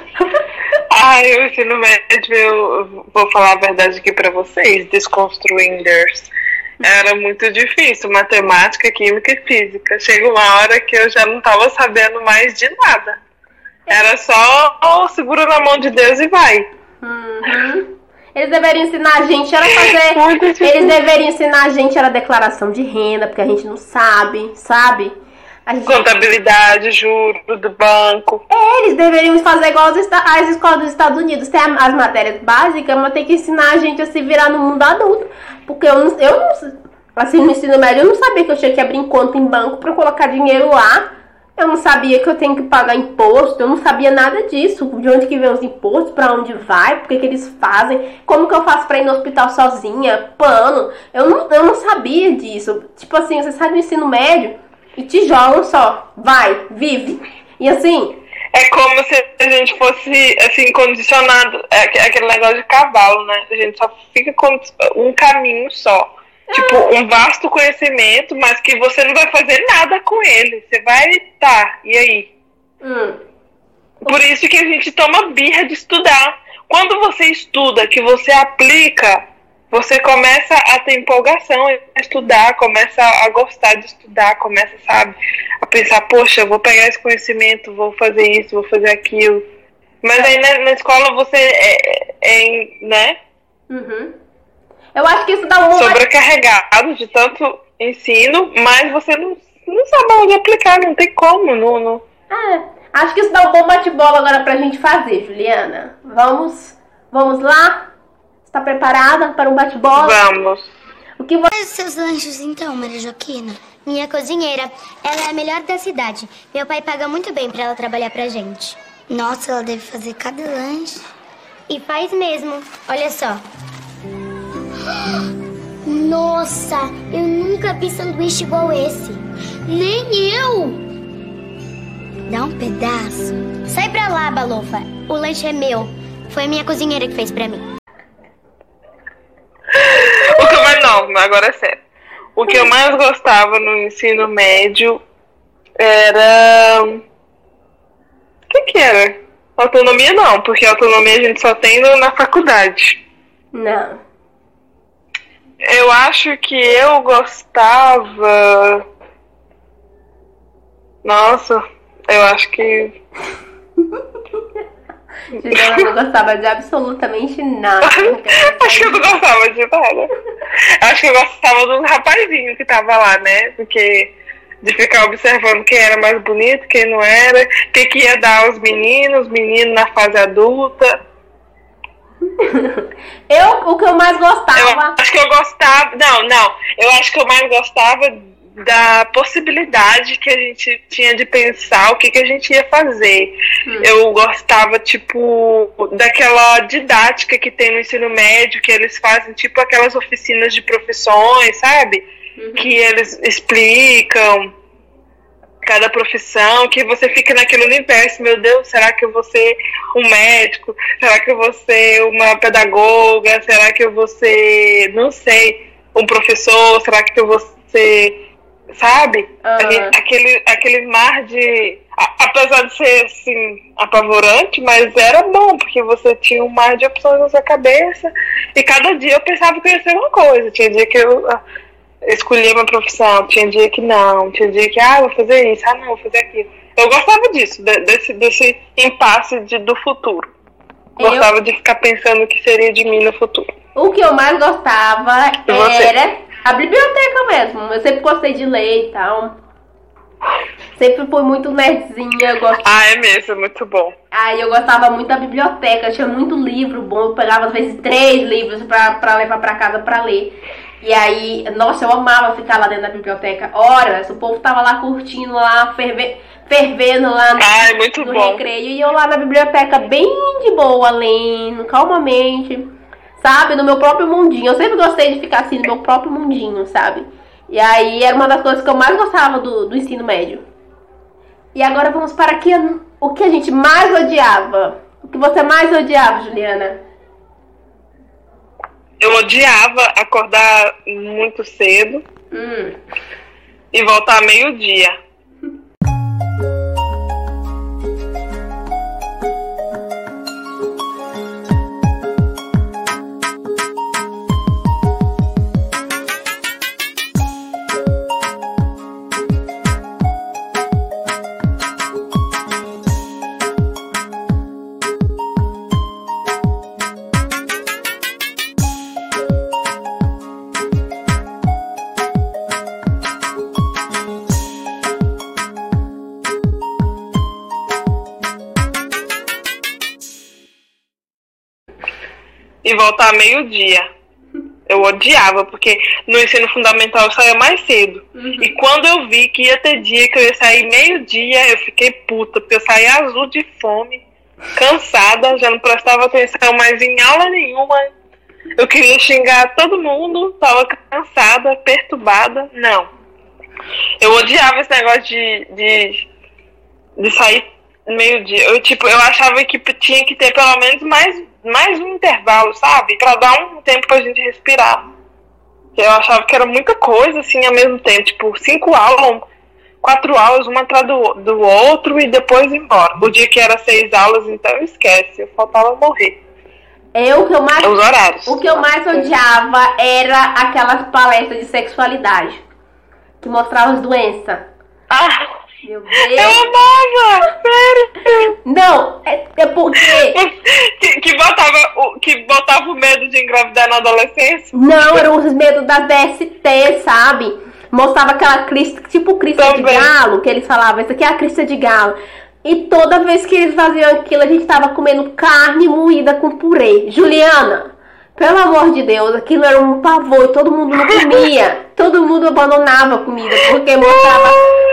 [laughs] Ai, o ensino médio, eu vou falar a verdade aqui pra vocês, desconstruinders. Era muito difícil, matemática, química e física. Chega uma hora que eu já não tava sabendo mais de nada. Era só oh, segura na mão de Deus e vai. Uhum. Eles deveriam ensinar a gente a fazer. Eles deveriam ensinar a gente a declaração de renda, porque a gente não sabe, sabe? A gente... Contabilidade, juro do banco. É, eles deveriam fazer igual as, as escolas dos Estados Unidos. Tem as matérias básicas, mas tem que ensinar a gente a se virar no mundo adulto. Porque eu não, eu não. Assim, no ensino médio, eu não sabia que eu tinha que abrir conta em banco pra colocar dinheiro lá. Eu não sabia que eu tenho que pagar imposto, eu não sabia nada disso. De onde que vem os impostos, pra onde vai, por que eles fazem, como que eu faço pra ir no hospital sozinha, plano. Eu não, eu não sabia disso. Tipo assim, você sai do ensino médio e te jogam só. Vai, vive. E assim, É como se a gente fosse, assim, condicionado. É aque- aquele negócio de cavalo, né? A gente só fica com um caminho só. Tipo, um vasto conhecimento, mas que você não vai fazer nada com ele. Você vai, tá, e aí? Por isso que a gente toma birra de estudar. Quando você estuda, que você aplica, você começa a ter empolgação em estudar, começa a gostar de estudar, começa, sabe, a pensar, poxa, eu vou pegar esse conhecimento, vou fazer isso, vou fazer aquilo. Mas aí na, na escola você é, é, né? Uhum. Eu acho que isso dá um sobrecarregado de tanto ensino, mas você não, não sabe onde aplicar, não tem como, não, não. É, acho que isso dá um bom bate-bola agora pra gente fazer, Juliana. Vamos, vamos lá? Está preparada para um bate-bola? Vamos. O que você... Seus lanches então, Maria Joaquina? Minha cozinheira. Ela é a melhor da cidade. Meu pai paga muito bem pra ela trabalhar pra gente. Nossa, ela deve fazer cada lanche. E faz mesmo. Olha só. Nossa, eu nunca vi sanduíche igual esse. Nem eu! Dá um pedaço. Sai pra lá, Balofa. O lanche é meu. Foi a minha cozinheira que fez pra mim. [laughs] O que eu mais não, agora é sério. O que eu mais gostava no ensino médio era. O que que era? Autonomia não, porque autonomia a gente só tem na faculdade. Não. Eu acho que eu gostava. Nossa, eu acho que. Juliana não gostava de absolutamente nada. [laughs] acho que eu não gostava de nada. Acho que eu gostava do rapazinho que tava lá, né? Porque de ficar observando quem era mais bonito, quem não era, o que, que ia dar aos meninos, os meninos na fase adulta. [laughs] Eu, o que eu mais gostava. Acho que eu gostava. Não, não. Eu acho que eu mais gostava da possibilidade que a gente tinha de pensar o que, que a gente ia fazer. Eu gostava, tipo, daquela didática que tem no ensino médio, que eles fazem, tipo, aquelas oficinas de profissões, sabe? Que eles explicam cada profissão, que você fica naquele universo, meu Deus, será que eu vou ser um médico? Será que eu vou ser uma pedagoga? Será que eu vou ser, não sei, um professor? Será que eu vou ser, sabe? Gente- aquele, aquele mar de. apesar de ser assim, apavorante, mas era bom, porque você tinha um mar de opções na sua cabeça, e cada dia eu pensava que ia ser uma coisa. Tinha dia que eu escolhia uma profissão, tinha dia que não, tinha dia que, ah, vou fazer isso, ah, não, vou fazer aquilo. Eu gostava disso, de- desse, desse impasse de, do futuro. Eu- Gostava de ficar pensando o que seria de mim no futuro. O que eu mais gostava era a biblioteca mesmo. Eu sempre gostei de ler e tal. Sempre fui muito nerdzinha. eu. Ah, é mesmo, é muito bom. Aí eu gostava muito da biblioteca. Tinha muito livro bom. Eu pegava às vezes três livros pra, pra levar pra casa pra ler. E aí, nossa, eu amava ficar lá dentro da biblioteca horas. O povo tava lá curtindo lá, ferve- fervendo lá no, Ai, muito no bom. recreio. E eu lá na biblioteca, bem de boa, lendo, calmamente. Sabe? No meu próprio mundinho. Eu sempre gostei de ficar assim no meu próprio mundinho, sabe? E aí era uma das coisas que eu mais gostava do, do ensino médio. E agora vamos para aqui, o que a gente mais odiava. O que você mais odiava, Juliana? Eu odiava acordar muito cedo Hum. e voltar meio-dia. Voltar meio-dia. Eu odiava, porque no ensino fundamental eu saía mais cedo. E quando eu vi que ia ter dia que eu ia sair meio-dia, eu fiquei puta, porque eu saía azul de fome, cansada, já não prestava atenção mais em aula nenhuma. Eu queria xingar todo mundo, tava cansada, perturbada. Não. Eu odiava esse negócio de, de, de sair meio-dia. Eu, tipo, eu achava que tinha que ter pelo menos mais, mais um intervalo, sabe? Pra dar um tempo pra gente respirar. Eu achava que era muita coisa, assim, ao mesmo tempo. Tipo, cinco aulas, quatro aulas, uma atrás do, do outro e depois embora. O dia que era seis aulas, então esquece. Eu faltava morrer. Eu, o que eu mais, Os horários. o que eu mais odiava era aquelas palestras de sexualidade que mostravam as doenças. Ah, Meu Deus. eu amava! Sério! Não, é, é porque. que, botava, o- que botava o medo de engravidar na adolescência? Não, eram os medos da DST, sabe? Mostrava aquela crista, tipo crista de galo, que eles falavam, isso aqui é a crista de galo. E toda vez que eles faziam aquilo, a gente tava comendo carne moída com purê. Juliana, pelo amor de Deus, aquilo era um pavor, e todo mundo não comia. [laughs] todo mundo abandonava a comida, porque mostrava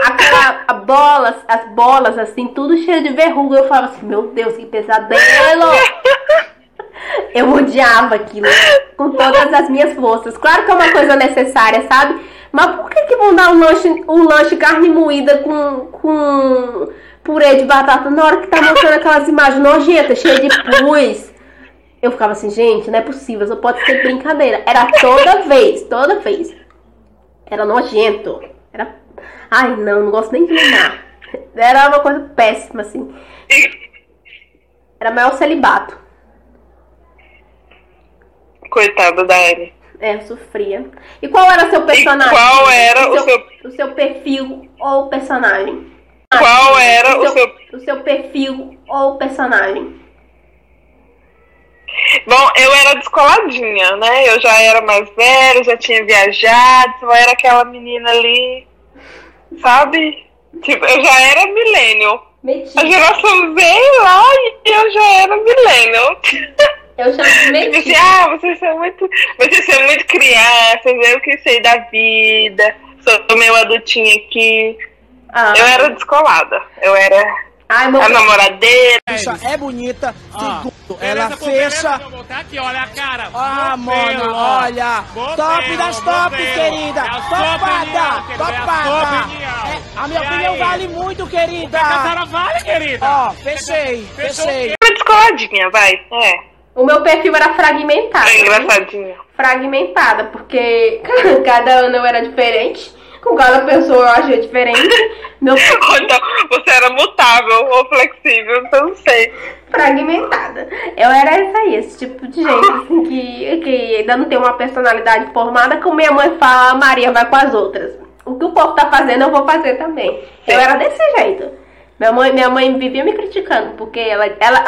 aquela a bolas, as bolas assim, tudo cheio de verruga. Eu falava assim, meu Deus, que pesadelo! [laughs] Eu odiava aquilo com todas as minhas forças. Claro que é uma coisa necessária, sabe? Mas por que, que vão dar um lanche, um lanche carne moída com, com purê de batata na hora que tá mostrando aquelas imagens nojentas, cheias de pus? Eu ficava assim, gente, não é possível, só pode ser brincadeira. Era toda vez, toda vez. Era nojento. Ai, não, não gosto nem de lembrar. Era uma coisa péssima, assim. Era maior celibato. Coitada da Anne. É, sofria. E qual era seu personagem? qual era o seu- o seu perfil ou personagem? Qual era o seu- o seu perfil ou personagem? Bom, eu era descoladinha, né? Eu já era mais velha, já tinha viajado, só era aquela menina ali, sabe? Tipo, eu já era millennial. A geração veio lá e eu já era millennial. Eu Tipo assim, ah, vocês são muito. Vocês são muito crianças, eu que sei da vida, sou meio adultinha aqui. Eu era descolada. Eu era Ai, a namoradeira. é bonita. Segundo, beleza ela beleza, fecha. meu Tá aqui, olha a cara. Ah, Modelo, mano, olha. Modelo, top das top, modelo. querida. É a sua opinião, Topada, é a topada. É, minha E opinião aí? vale muito, querida. O que a senhora vale, querida? Ó, fechei, Fechou fechei. Eu era descoladinha, vai. É. O meu perfil era fragmentado. É engraçadinha. Fragmentada, porque [laughs] cada ano eu era diferente. Com cada pessoa eu achei diferente. Meu [laughs] Ou então, você era mutável ou flexível, então não sei. fragmentada. Eu era essa aí, esse tipo de gente assim, que, que ainda não tem uma personalidade formada. Como minha mãe fala, a Maria vai com as outras. O que o povo tá fazendo, eu vou fazer também. Eu era desse jeito. Minha mãe, minha mãe vivia me criticando, porque ela, ela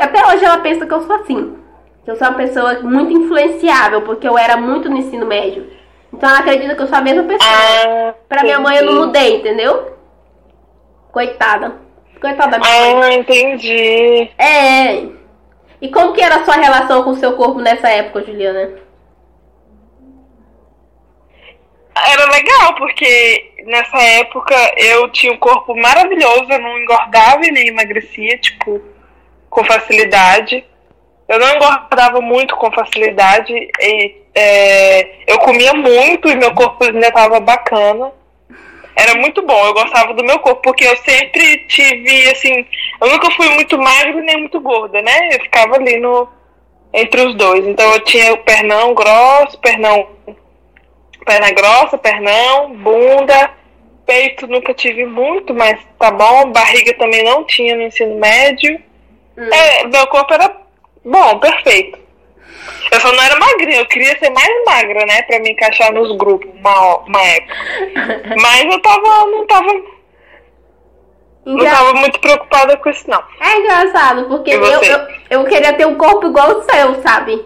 até hoje ela pensa que eu sou assim. Que eu sou uma pessoa muito influenciável, porque eu era muito no ensino médio. Então ela acredita que eu sou a mesma pessoa. pra minha mãe eu não mudei, entendeu? Coitada. Coitada da minha mãe. Ah, entendi. É. E como que era a sua relação com o seu corpo nessa época, Juliana? Era legal, porque nessa época eu tinha um corpo maravilhoso, eu não engordava e nem emagrecia, tipo, com facilidade. Eu não engordava muito com facilidade, e, é, eu comia muito e meu corpo ainda estava bacana. Era muito bom, eu gostava do meu corpo, porque eu sempre tive, assim, eu nunca fui muito magra nem muito gorda, né? Eu ficava ali no entre os dois. Então eu tinha o pernão grosso, pernão perna grossa, pernão, bunda, peito nunca tive muito, mas tá bom. Barriga também não tinha no ensino médio. É, meu corpo era bom, perfeito. Eu só não era magrinha, eu queria ser mais magra, né? Pra me encaixar nos grupos uma, uma época. Mas eu tava, não tava. Não Engra- tava muito preocupada com isso, não. É engraçado, porque eu, eu, eu queria ter um corpo igual o seu, sabe?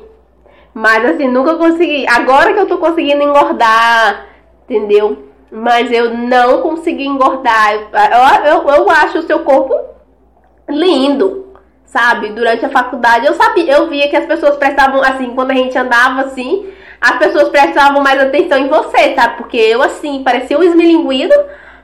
Mas assim, nunca consegui. Agora que eu tô conseguindo engordar, entendeu? Mas eu não consegui engordar. Eu, eu, eu acho o seu corpo lindo, sabe? Durante a faculdade eu sabia, eu via que as pessoas prestavam, assim, quando a gente andava assim, as pessoas prestavam mais atenção em você, sabe? Porque eu, assim, parecia um esmilinguido,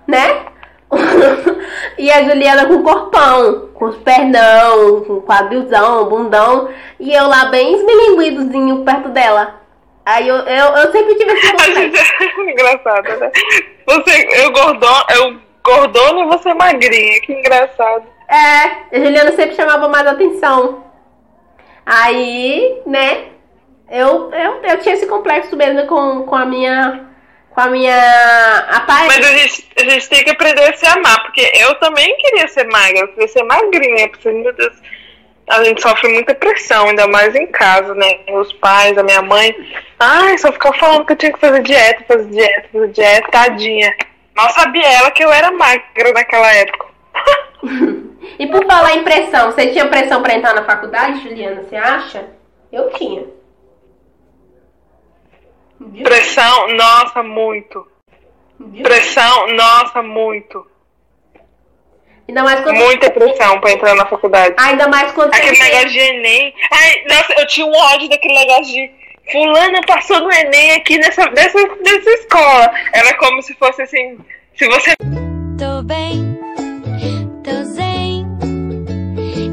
né? [laughs] e a Juliana com corpão, com os pernão, com quadrilzão, bundão. E eu lá bem esmilinguidozinho perto dela. Aí eu, eu, eu sempre tive esse [laughs] complexo. engraçado, né? Você, eu gordona, eu gordona e você magrinha, que engraçado. É, a Juliana sempre chamava mais atenção. Aí, né, eu, eu, eu tinha esse complexo mesmo com, com a minha. Com a minha aparência. Mas a gente, a gente tem que aprender a se amar, porque eu também queria ser magra, eu queria ser magrinha, porque, meu Deus, a gente sofre muita pressão, ainda mais em casa, né? Os pais, a minha mãe, ai, só ficava falando que eu tinha que fazer dieta, fazer dieta, fazer dieta, tadinha. Mal sabia ela que eu era magra naquela época. [laughs] E por falar em pressão, você tinha pressão pra entrar na faculdade, Juliana? Você acha? Eu tinha. Pressão, nossa, muito. Pressão, nossa, muito. Ainda mais quando. Muita pressão pra entrar na faculdade. Ainda mais quando Aquele você- negócio de Enem. Ai, nossa, eu tinha um ódio daquele negócio de. Fulana passou no Enem aqui nessa, nessa, nessa escola. Era como se fosse assim. Se você. Tô bem, zen.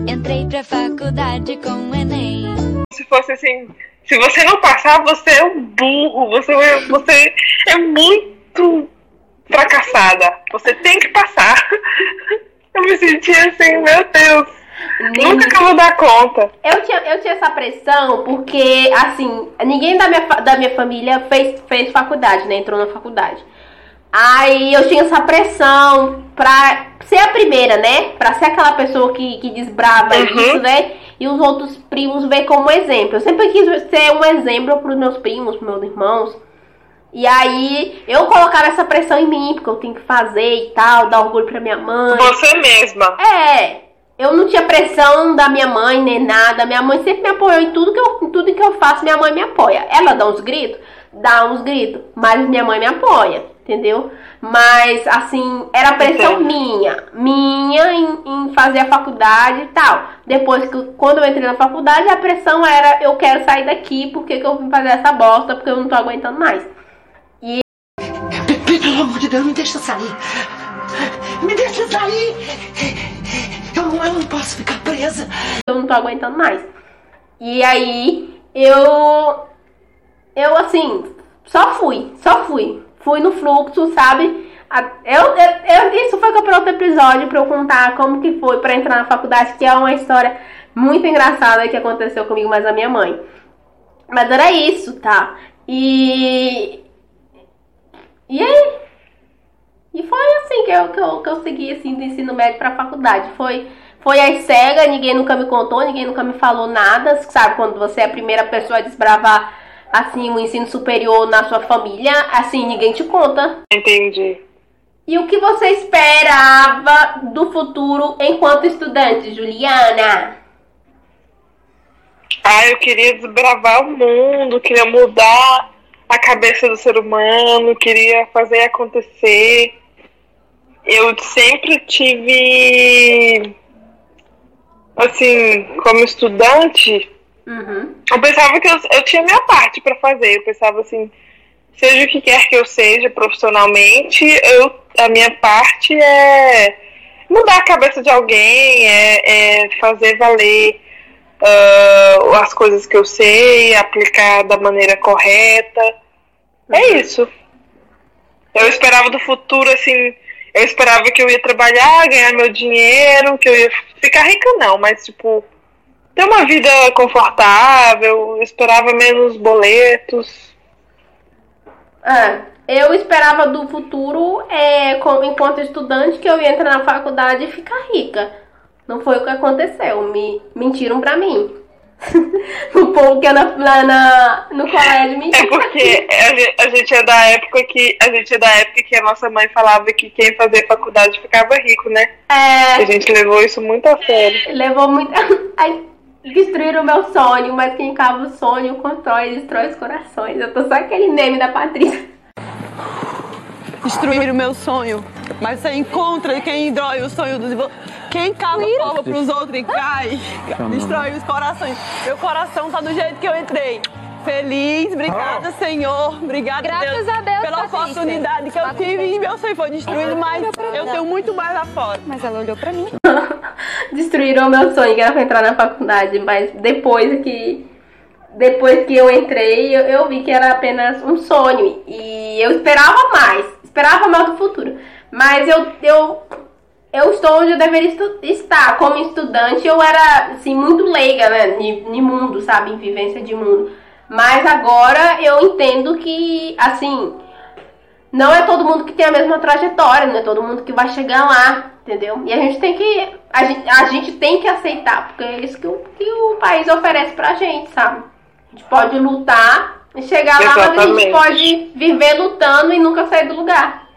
Entrei pra faculdade com o Enem. Se fosse assim, se você não passar, você é um burro, você é, você é muito fracassada. Você tem que passar. [laughs] Eu me senti assim, meu Deus. Nunca que eu vou dar conta. Eu tinha, eu tinha essa pressão porque, assim, ninguém da minha, da minha família fez, fez faculdade, né? Entrou na faculdade. Aí eu tinha essa pressão pra ser a primeira, né? Pra ser aquela pessoa que, que desbrava Uhum. isso, né? E os outros primos ver como exemplo. Eu sempre quis ser um exemplo pros meus primos, pros meus irmãos. E aí eu colocava essa pressão em mim, porque eu tenho que fazer e tal, dar orgulho pra minha mãe. Você mesma. É, eu não tinha pressão da minha mãe nem nada. Minha mãe sempre me apoiou em tudo que eu, em tudo que eu faço. Minha mãe me apoia. Ela dá uns gritos, dá uns gritos, mas minha mãe me apoia, entendeu? Mas assim, era pressão minha, minha em, em fazer a faculdade e tal. Depois que quando eu entrei na faculdade, a pressão era eu quero sair daqui, porque que eu vim fazer essa bosta, porque eu não tô aguentando mais. E Pelo amor de Deus, me deixa sair. Me deixa sair. Eu não, eu não posso ficar presa. eu não tô aguentando mais. E aí eu eu assim, só fui, só fui. Fui no fluxo, sabe? A- Eu, eu, eu- isso foi para outro episódio pra eu contar como que foi pra entrar na faculdade, que é uma história muito engraçada que aconteceu comigo, mas a minha mãe. Mas era isso, tá? E e aí e foi assim que eu, que eu, que eu segui assim, do ensino médio pra faculdade. Foi, foi às cegas, ninguém nunca me contou, ninguém nunca me falou nada. Sabe, quando você é a primeira pessoa a desbravar assim o ensino superior na sua família, assim, ninguém te conta. Entendi. E o que você esperava do futuro enquanto estudante, Juliana? Ah, eu queria desbravar o mundo, queria mudar a cabeça do ser humano, queria fazer acontecer. Eu sempre tive, assim, como estudante, Uhum. eu pensava que eu, eu tinha minha parte pra fazer. Eu pensava assim, seja o que quer que eu seja profissionalmente, eu, a minha parte é mudar a cabeça de alguém, é, é fazer valer ah, as coisas que eu sei, aplicar da maneira correta. É isso. Eu esperava do futuro, assim, eu esperava que eu ia trabalhar, ganhar meu dinheiro, que eu ia ficar rica não, mas tipo, ter uma vida confortável, esperava menos boletos. Ah, eu esperava do futuro, é, com- enquanto estudante, que eu ia entrar na faculdade e ficar rica. Não foi o que aconteceu. Me mentiram pra mim. [laughs] o povo que é na, na, na- no colégio É mentiu. porque a gente, a gente é da época que a gente é da época que a nossa mãe falava que quem fazia faculdade ficava rico, né? É. A gente levou isso muito a sério. Levou muito. [laughs] Ai, destruíram o meu sonho, mas quem cava o sonho constrói e destrói os corações. Eu tô só aquele meme da Patrícia. destruir o meu sonho. Mas você encontra quem destrói o sonho dos Quem cava prova pros outros e cai, destrói os corações. Meu coração tá do jeito que eu entrei. Feliz, obrigada, Senhor. Obrigada, Graças Deus, a Deus, pela oportunidade que eu tive e meu sonho foi destruído, mas eu tenho muito mais lá fora. Mas ela olhou pra mim. [laughs] Destruíram o meu sonho, que era pra entrar na faculdade, mas depois que. Depois que eu entrei, eu, eu vi que era apenas um sonho. E eu esperava mais. Esperava mais do futuro. Mas eu, eu, eu estou onde eu deveria estar. Como estudante, eu era, assim, muito leiga, né? Em mundo, sabe? Em vivência de mundo. Mas agora eu entendo que, assim, não é todo mundo que tem a mesma trajetória, não é todo mundo que vai chegar lá, entendeu? E a gente tem que. A gente, a gente tem que aceitar, porque é isso que o, que o país oferece pra gente, sabe? A gente pode lutar e chegar lá, mas a gente Exatamente. pode viver lutando e nunca sair do lugar.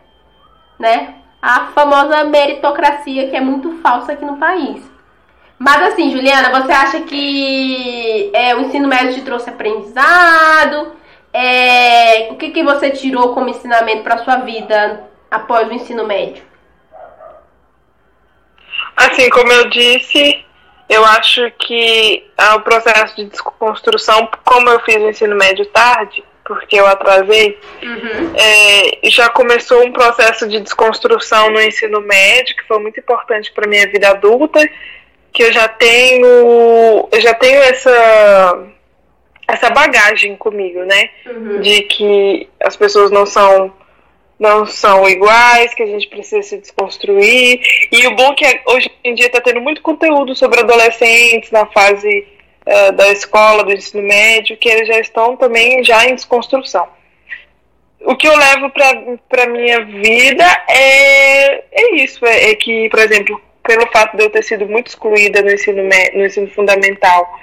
Né? A famosa meritocracia que é muito falsa aqui no país. Mas assim, Juliana, você acha que é, o ensino médio te trouxe aprendizado? É, o que, que você tirou como ensinamento para sua vida após o ensino médio? Assim, como eu disse, eu acho que ah, o processo de desconstrução, como eu fiz o ensino médio tarde, porque eu atrasei, é, já começou um processo de desconstrução no ensino médio, que foi muito importante para minha vida adulta, que eu já tenho, eu já tenho essa essa bagagem comigo, né? De que as pessoas não são não são iguais, que a gente precisa se desconstruir. E o bom é que hoje em dia está tendo muito conteúdo sobre adolescentes na fase eh, da escola, do ensino médio, que eles já estão também já em desconstrução. O que eu levo para minha vida é, é isso, é, é que, por exemplo, pelo fato de eu ter sido muito excluída no ensino, no ensino fundamental,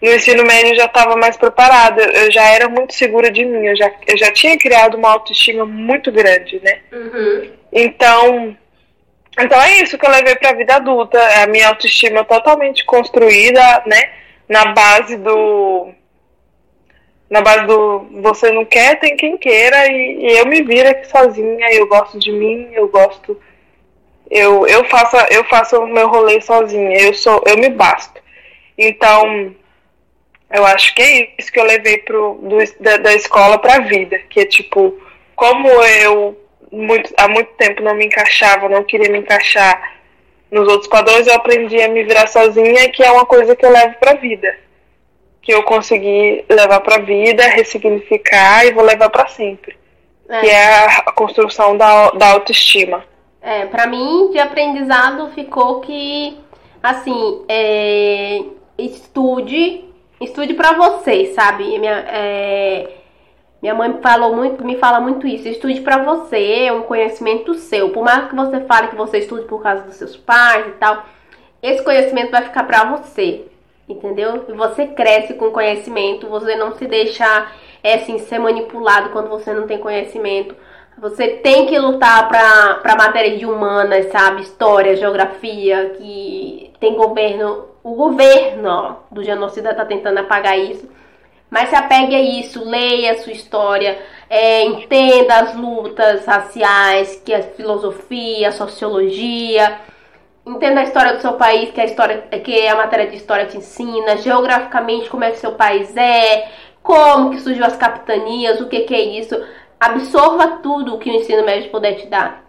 no ensino médio eu já estava mais preparada, eu já era muito segura de mim, eu já, eu já tinha criado uma autoestima muito grande, né? Então, então é isso que eu levei para a vida adulta, a minha autoestima totalmente construída, né? Na base do na base do você não quer, tem quem queira e, e eu me viro aqui sozinha, eu gosto de mim, eu gosto eu, eu faço eu faço o meu rolê sozinha, eu sou eu me basto. Então, eu acho que é isso que eu levei pro, do, da, da escola pra vida. Que é tipo, como eu muito, há muito tempo não me encaixava, não queria me encaixar nos outros padrões, eu aprendi a me virar sozinha, que é uma coisa que eu levo pra vida. Que eu consegui levar pra vida, ressignificar e vou levar pra sempre. É. Que é a, a construção da, da autoestima. É, pra mim, de aprendizado ficou que, assim, é, estude, estude pra você, sabe? Minha, é, minha mãe falou muito, me fala muito isso, estude pra você, é um conhecimento seu. Por mais que você fale que você estude por causa dos seus pais e tal, esse conhecimento vai ficar pra você, entendeu? E você cresce com conhecimento, você não se deixa, é, assim, ser manipulado quando você não tem conhecimento. Você tem que lutar para para matéria de humanas, sabe? História, geografia, que tem governo. O governo do genocida tá tentando apagar isso. Mas se apegue a isso, leia a sua história, é, entenda as lutas raciais, que é filosofia, sociologia. Entenda a história do seu país, que a história, que a matéria de história te ensina, geograficamente como é que seu país é, como que surgiu as capitanias, o que, que é isso. Absorva tudo o que o ensino médio puder te dar.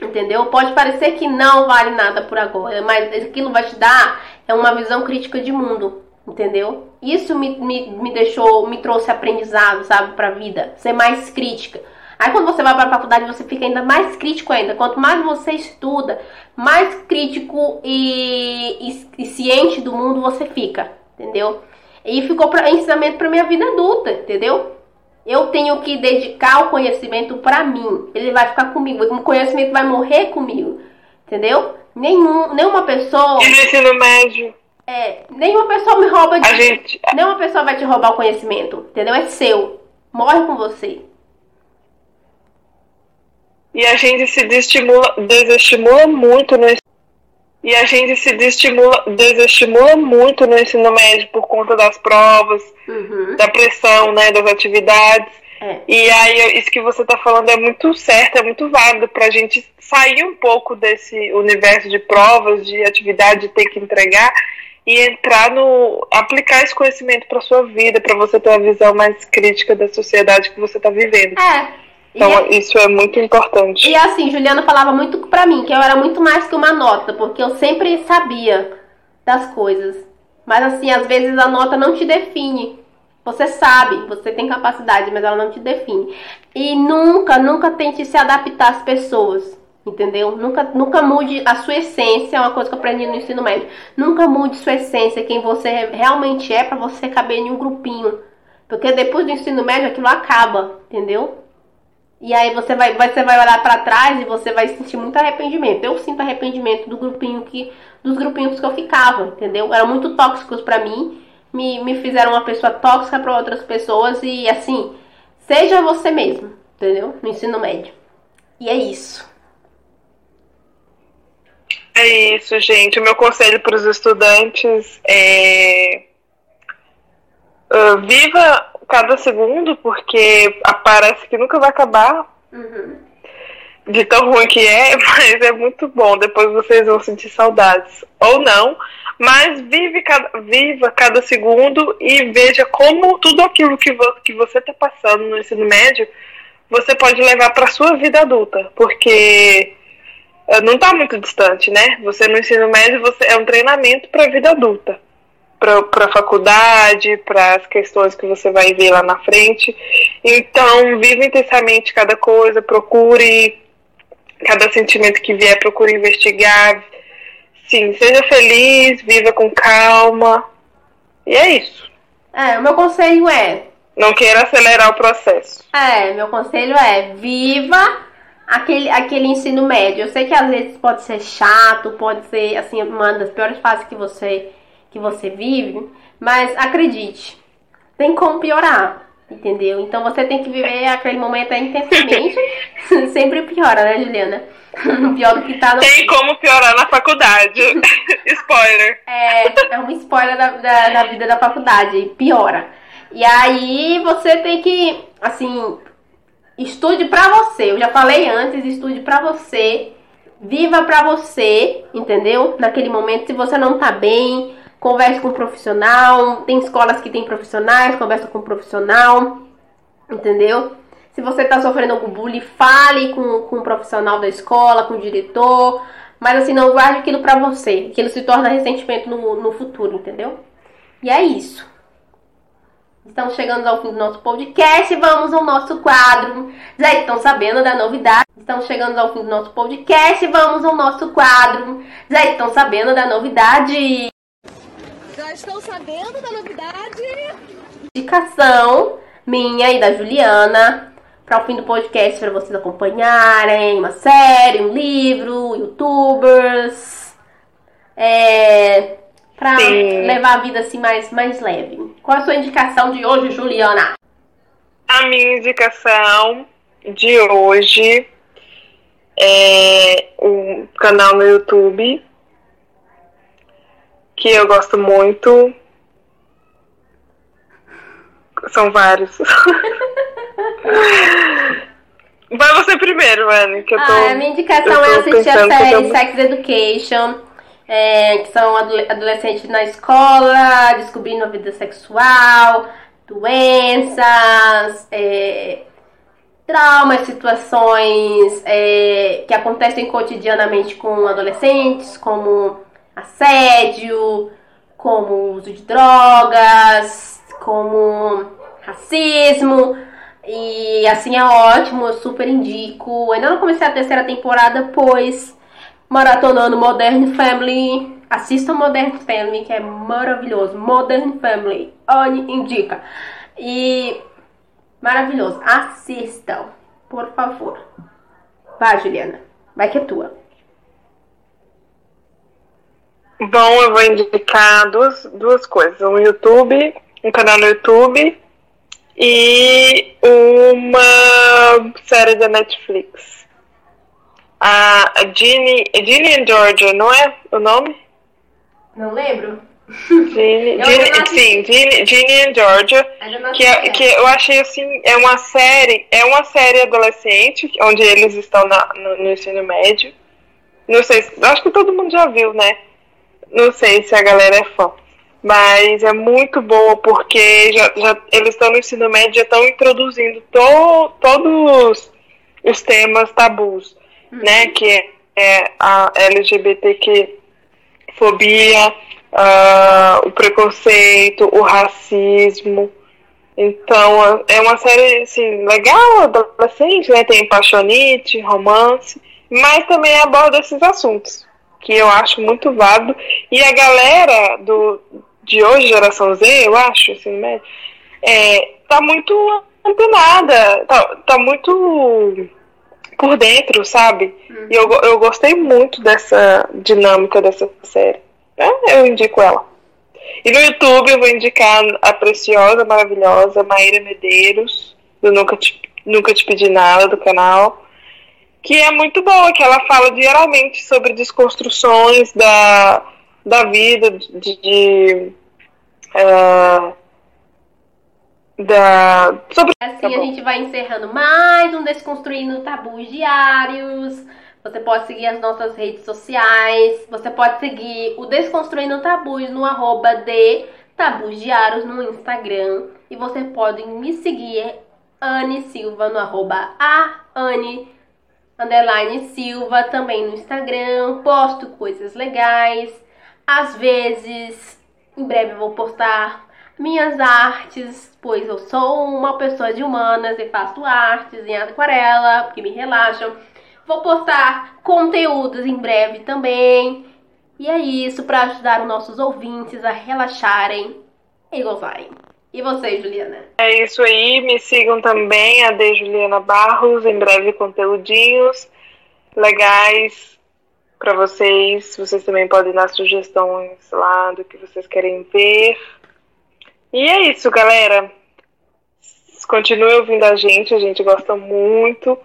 Entendeu? Pode parecer que não vale nada por agora, mas aquilo vai te dar é uma visão crítica de mundo. Entendeu? Isso me, me, me deixou, me trouxe aprendizado, sabe, pra vida. Ser mais crítica. Aí quando você vai para a faculdade, você fica ainda mais crítico ainda. Quanto mais você estuda, mais crítico e, e, e ciente do mundo você fica, entendeu? E ficou pra, ensinamento para minha vida adulta, entendeu? Eu tenho que dedicar o conhecimento para mim. Ele vai ficar comigo. O conhecimento vai morrer comigo, entendeu? Nenhum, nenhuma pessoa. E no ensino médio? É, nenhuma pessoa me rouba de. A gente- Nenhuma pessoa vai te roubar o conhecimento, entendeu? É seu. Morre com você. E a gente se desestimula, desestimula muito no e a gente se desestimula, desestimula muito no ensino médio por conta das provas, da pressão, né, das atividades. E aí isso que você está falando é muito certo, é muito válido para a gente sair um pouco desse universo de provas, de atividade, de ter que entregar e entrar no aplicar esse conhecimento para sua vida, para você ter uma visão mais crítica da sociedade que você está vivendo. É. Então isso é muito importante. E assim, Juliana falava muito pra mim que eu era muito mais que uma nota, porque eu sempre sabia das coisas. Mas assim, às vezes a nota não te define. Você sabe, você tem capacidade, mas ela não te define. E nunca, nunca tente se adaptar às pessoas. Entendeu? Nunca, nunca mude a sua essência, é uma coisa que eu aprendi no ensino médio. Nunca mude sua essência, quem você realmente é, pra você caber em um grupinho. Porque depois do ensino médio aquilo acaba, entendeu? E aí você vai, você vai olhar pra trás e você vai sentir muito arrependimento. Eu sinto arrependimento do grupinho que dos grupinhos que eu ficava, entendeu? Eram muito tóxicos pra mim, me, me fizeram uma pessoa tóxica pra outras pessoas e assim, seja você mesmo, entendeu? No ensino médio. E é isso. É isso, gente. O meu conselho para os estudantes é. ah, viva cada segundo, porque parece que nunca vai acabar de tão ruim que é, [laughs] mas é muito bom. Depois vocês vão sentir saudades. Ou não. Mas vive cada, viva cada segundo e veja como tudo aquilo que, vo, que você está passando no ensino médio você pode levar para sua vida adulta. Porque eh, não está muito distante, né? Você no ensino médio você é um treinamento para a vida adulta. Para a faculdade, para as questões que você vai ver lá na frente. Então, viva intensamente cada coisa, procure cada sentimento que vier, procure investigar. Sim, seja feliz, viva com calma. E é isso. É, o meu conselho é. Não queira acelerar o processo. É, meu conselho é viva aquele, aquele ensino médio. Eu sei que às vezes pode ser chato, pode ser assim, uma das piores fases que você, que você vive, mas acredite, tem como piorar. Entendeu? Então você tem que viver aquele momento intensamente. [laughs] Sempre piora, né, Juliana? [laughs] Pior do que tá no. Tem como piorar na faculdade. [laughs] spoiler. É, é um spoiler da, da, da vida da faculdade. Piora. E aí você tem que, assim, estude pra você. Eu já falei antes, estude pra você. Viva pra você, entendeu? Naquele momento, se você não tá bem, converse com um profissional. Tem escolas que tem profissionais, conversa com um profissional, entendeu? Se você tá sofrendo algum bullying, fale com, com um profissional da escola, com o diretor. Mas assim, não guarde aquilo pra você. Aquilo se torna ressentimento no, no futuro, entendeu? E é isso. Estamos chegando ao fim do nosso podcast. Vamos ao nosso quadro. Já estão sabendo da novidade? Estamos chegando ao fim do nosso podcast. Vamos ao nosso quadro. Já estão sabendo da novidade? Já estão sabendo da novidade? Indicação minha e da Juliana para o fim do podcast para vocês acompanharem uma série, um livro, youtubers. É, para levar a vida assim mais, mais leve. Qual a sua indicação de hoje, Juliana? A minha indicação de hoje é um canal no YouTube que eu gosto muito. São vários. [laughs] Vai você primeiro, Anne, que eu tô. Ah, a minha indicação é assistir a série eu Sex Education, é, que são adole- adolescentes na escola, descobrindo a vida sexual, doenças, é, traumas, situações é, que acontecem cotidianamente com adolescentes, como assédio, como uso de drogas, como racismo. E assim é ótimo, eu super indico. Ainda não comecei a terceira temporada, pois maratonando Modern Family. Assistam Modern Family, que é maravilhoso. Modern Family, Anne indica. E maravilhoso. Assistam, por favor. Vai, Juliana. Vai que é tua. Bom, eu vou indicar duas, duas coisas. Um YouTube, um canal no YouTube e uma série da Netflix. A, Ginny, Ginny and Georgia, não é o nome? Não lembro. Ginny, [laughs] Ginny- sim, Ginny, Ginny and Georgia, que, é- que eu achei assim, é uma série, é uma série adolescente, onde eles estão na- no, no ensino médio. Não sei, se- acho que todo mundo já viu, né? Não sei se a galera é fã. Mas é muito boa porque já, já- eles estão no ensino médio já estão introduzindo to, todos os temas tabus, né? Que é, é a LGBTQ fobia, ah, o preconceito, o racismo. Então é uma série assim, legal, adolescente, né? Tem paixonite, romance, mas também aborda esses assuntos que eu acho muito válido. E a galera do, de hoje, geração Z, eu acho, assim, né? É, tá muito antenada, tá, tá muito por dentro, sabe? E eu, eu gostei muito dessa dinâmica dessa série. né? Eu indico ela. E no YouTube eu vou indicar a preciosa, maravilhosa Maíra Medeiros, do Nunca Te, Nunca Te Pedi Nada, do canal. Que é muito boa, que ela fala diariamente sobre desconstruções da, da vida, de. de ah, da, sobre Assim a gente vai encerrando mais um Desconstruindo Tabus Diários. Você pode seguir as nossas redes sociais. Você pode seguir o Desconstruindo Tabus no arroba de Tabus Diários no Instagram. E você pode me seguir, Anne Silva, no arroba a Anne underline Silva, também no Instagram. Posto coisas legais. Às vezes Em breve vou postar minhas artes, pois eu sou uma pessoa de humanas e faço artes em aquarela, que me relaxam. Vou postar conteúdos em breve também. E é isso para ajudar os nossos ouvintes a relaxarem e gozarem. E você, Juliana? É isso aí, me sigam também, a de Juliana Barros, em breve conteúdinhos legais para vocês. Vocês também podem dar sugestões lá do que vocês querem ver. E é isso, galera. Continue ouvindo a gente, a gente gosta muito.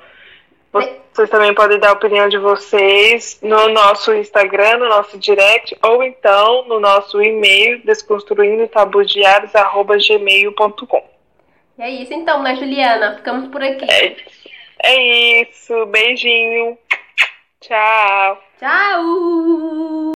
Vocês também podem dar a opinião de vocês no nosso Instagram, no nosso direct, ou então no nosso e-mail, desconstruindotabudiários.gmail.com. E é isso então, né, Juliana? Ficamos por aqui. É, é isso. Beijinho. Tchau. Tchau.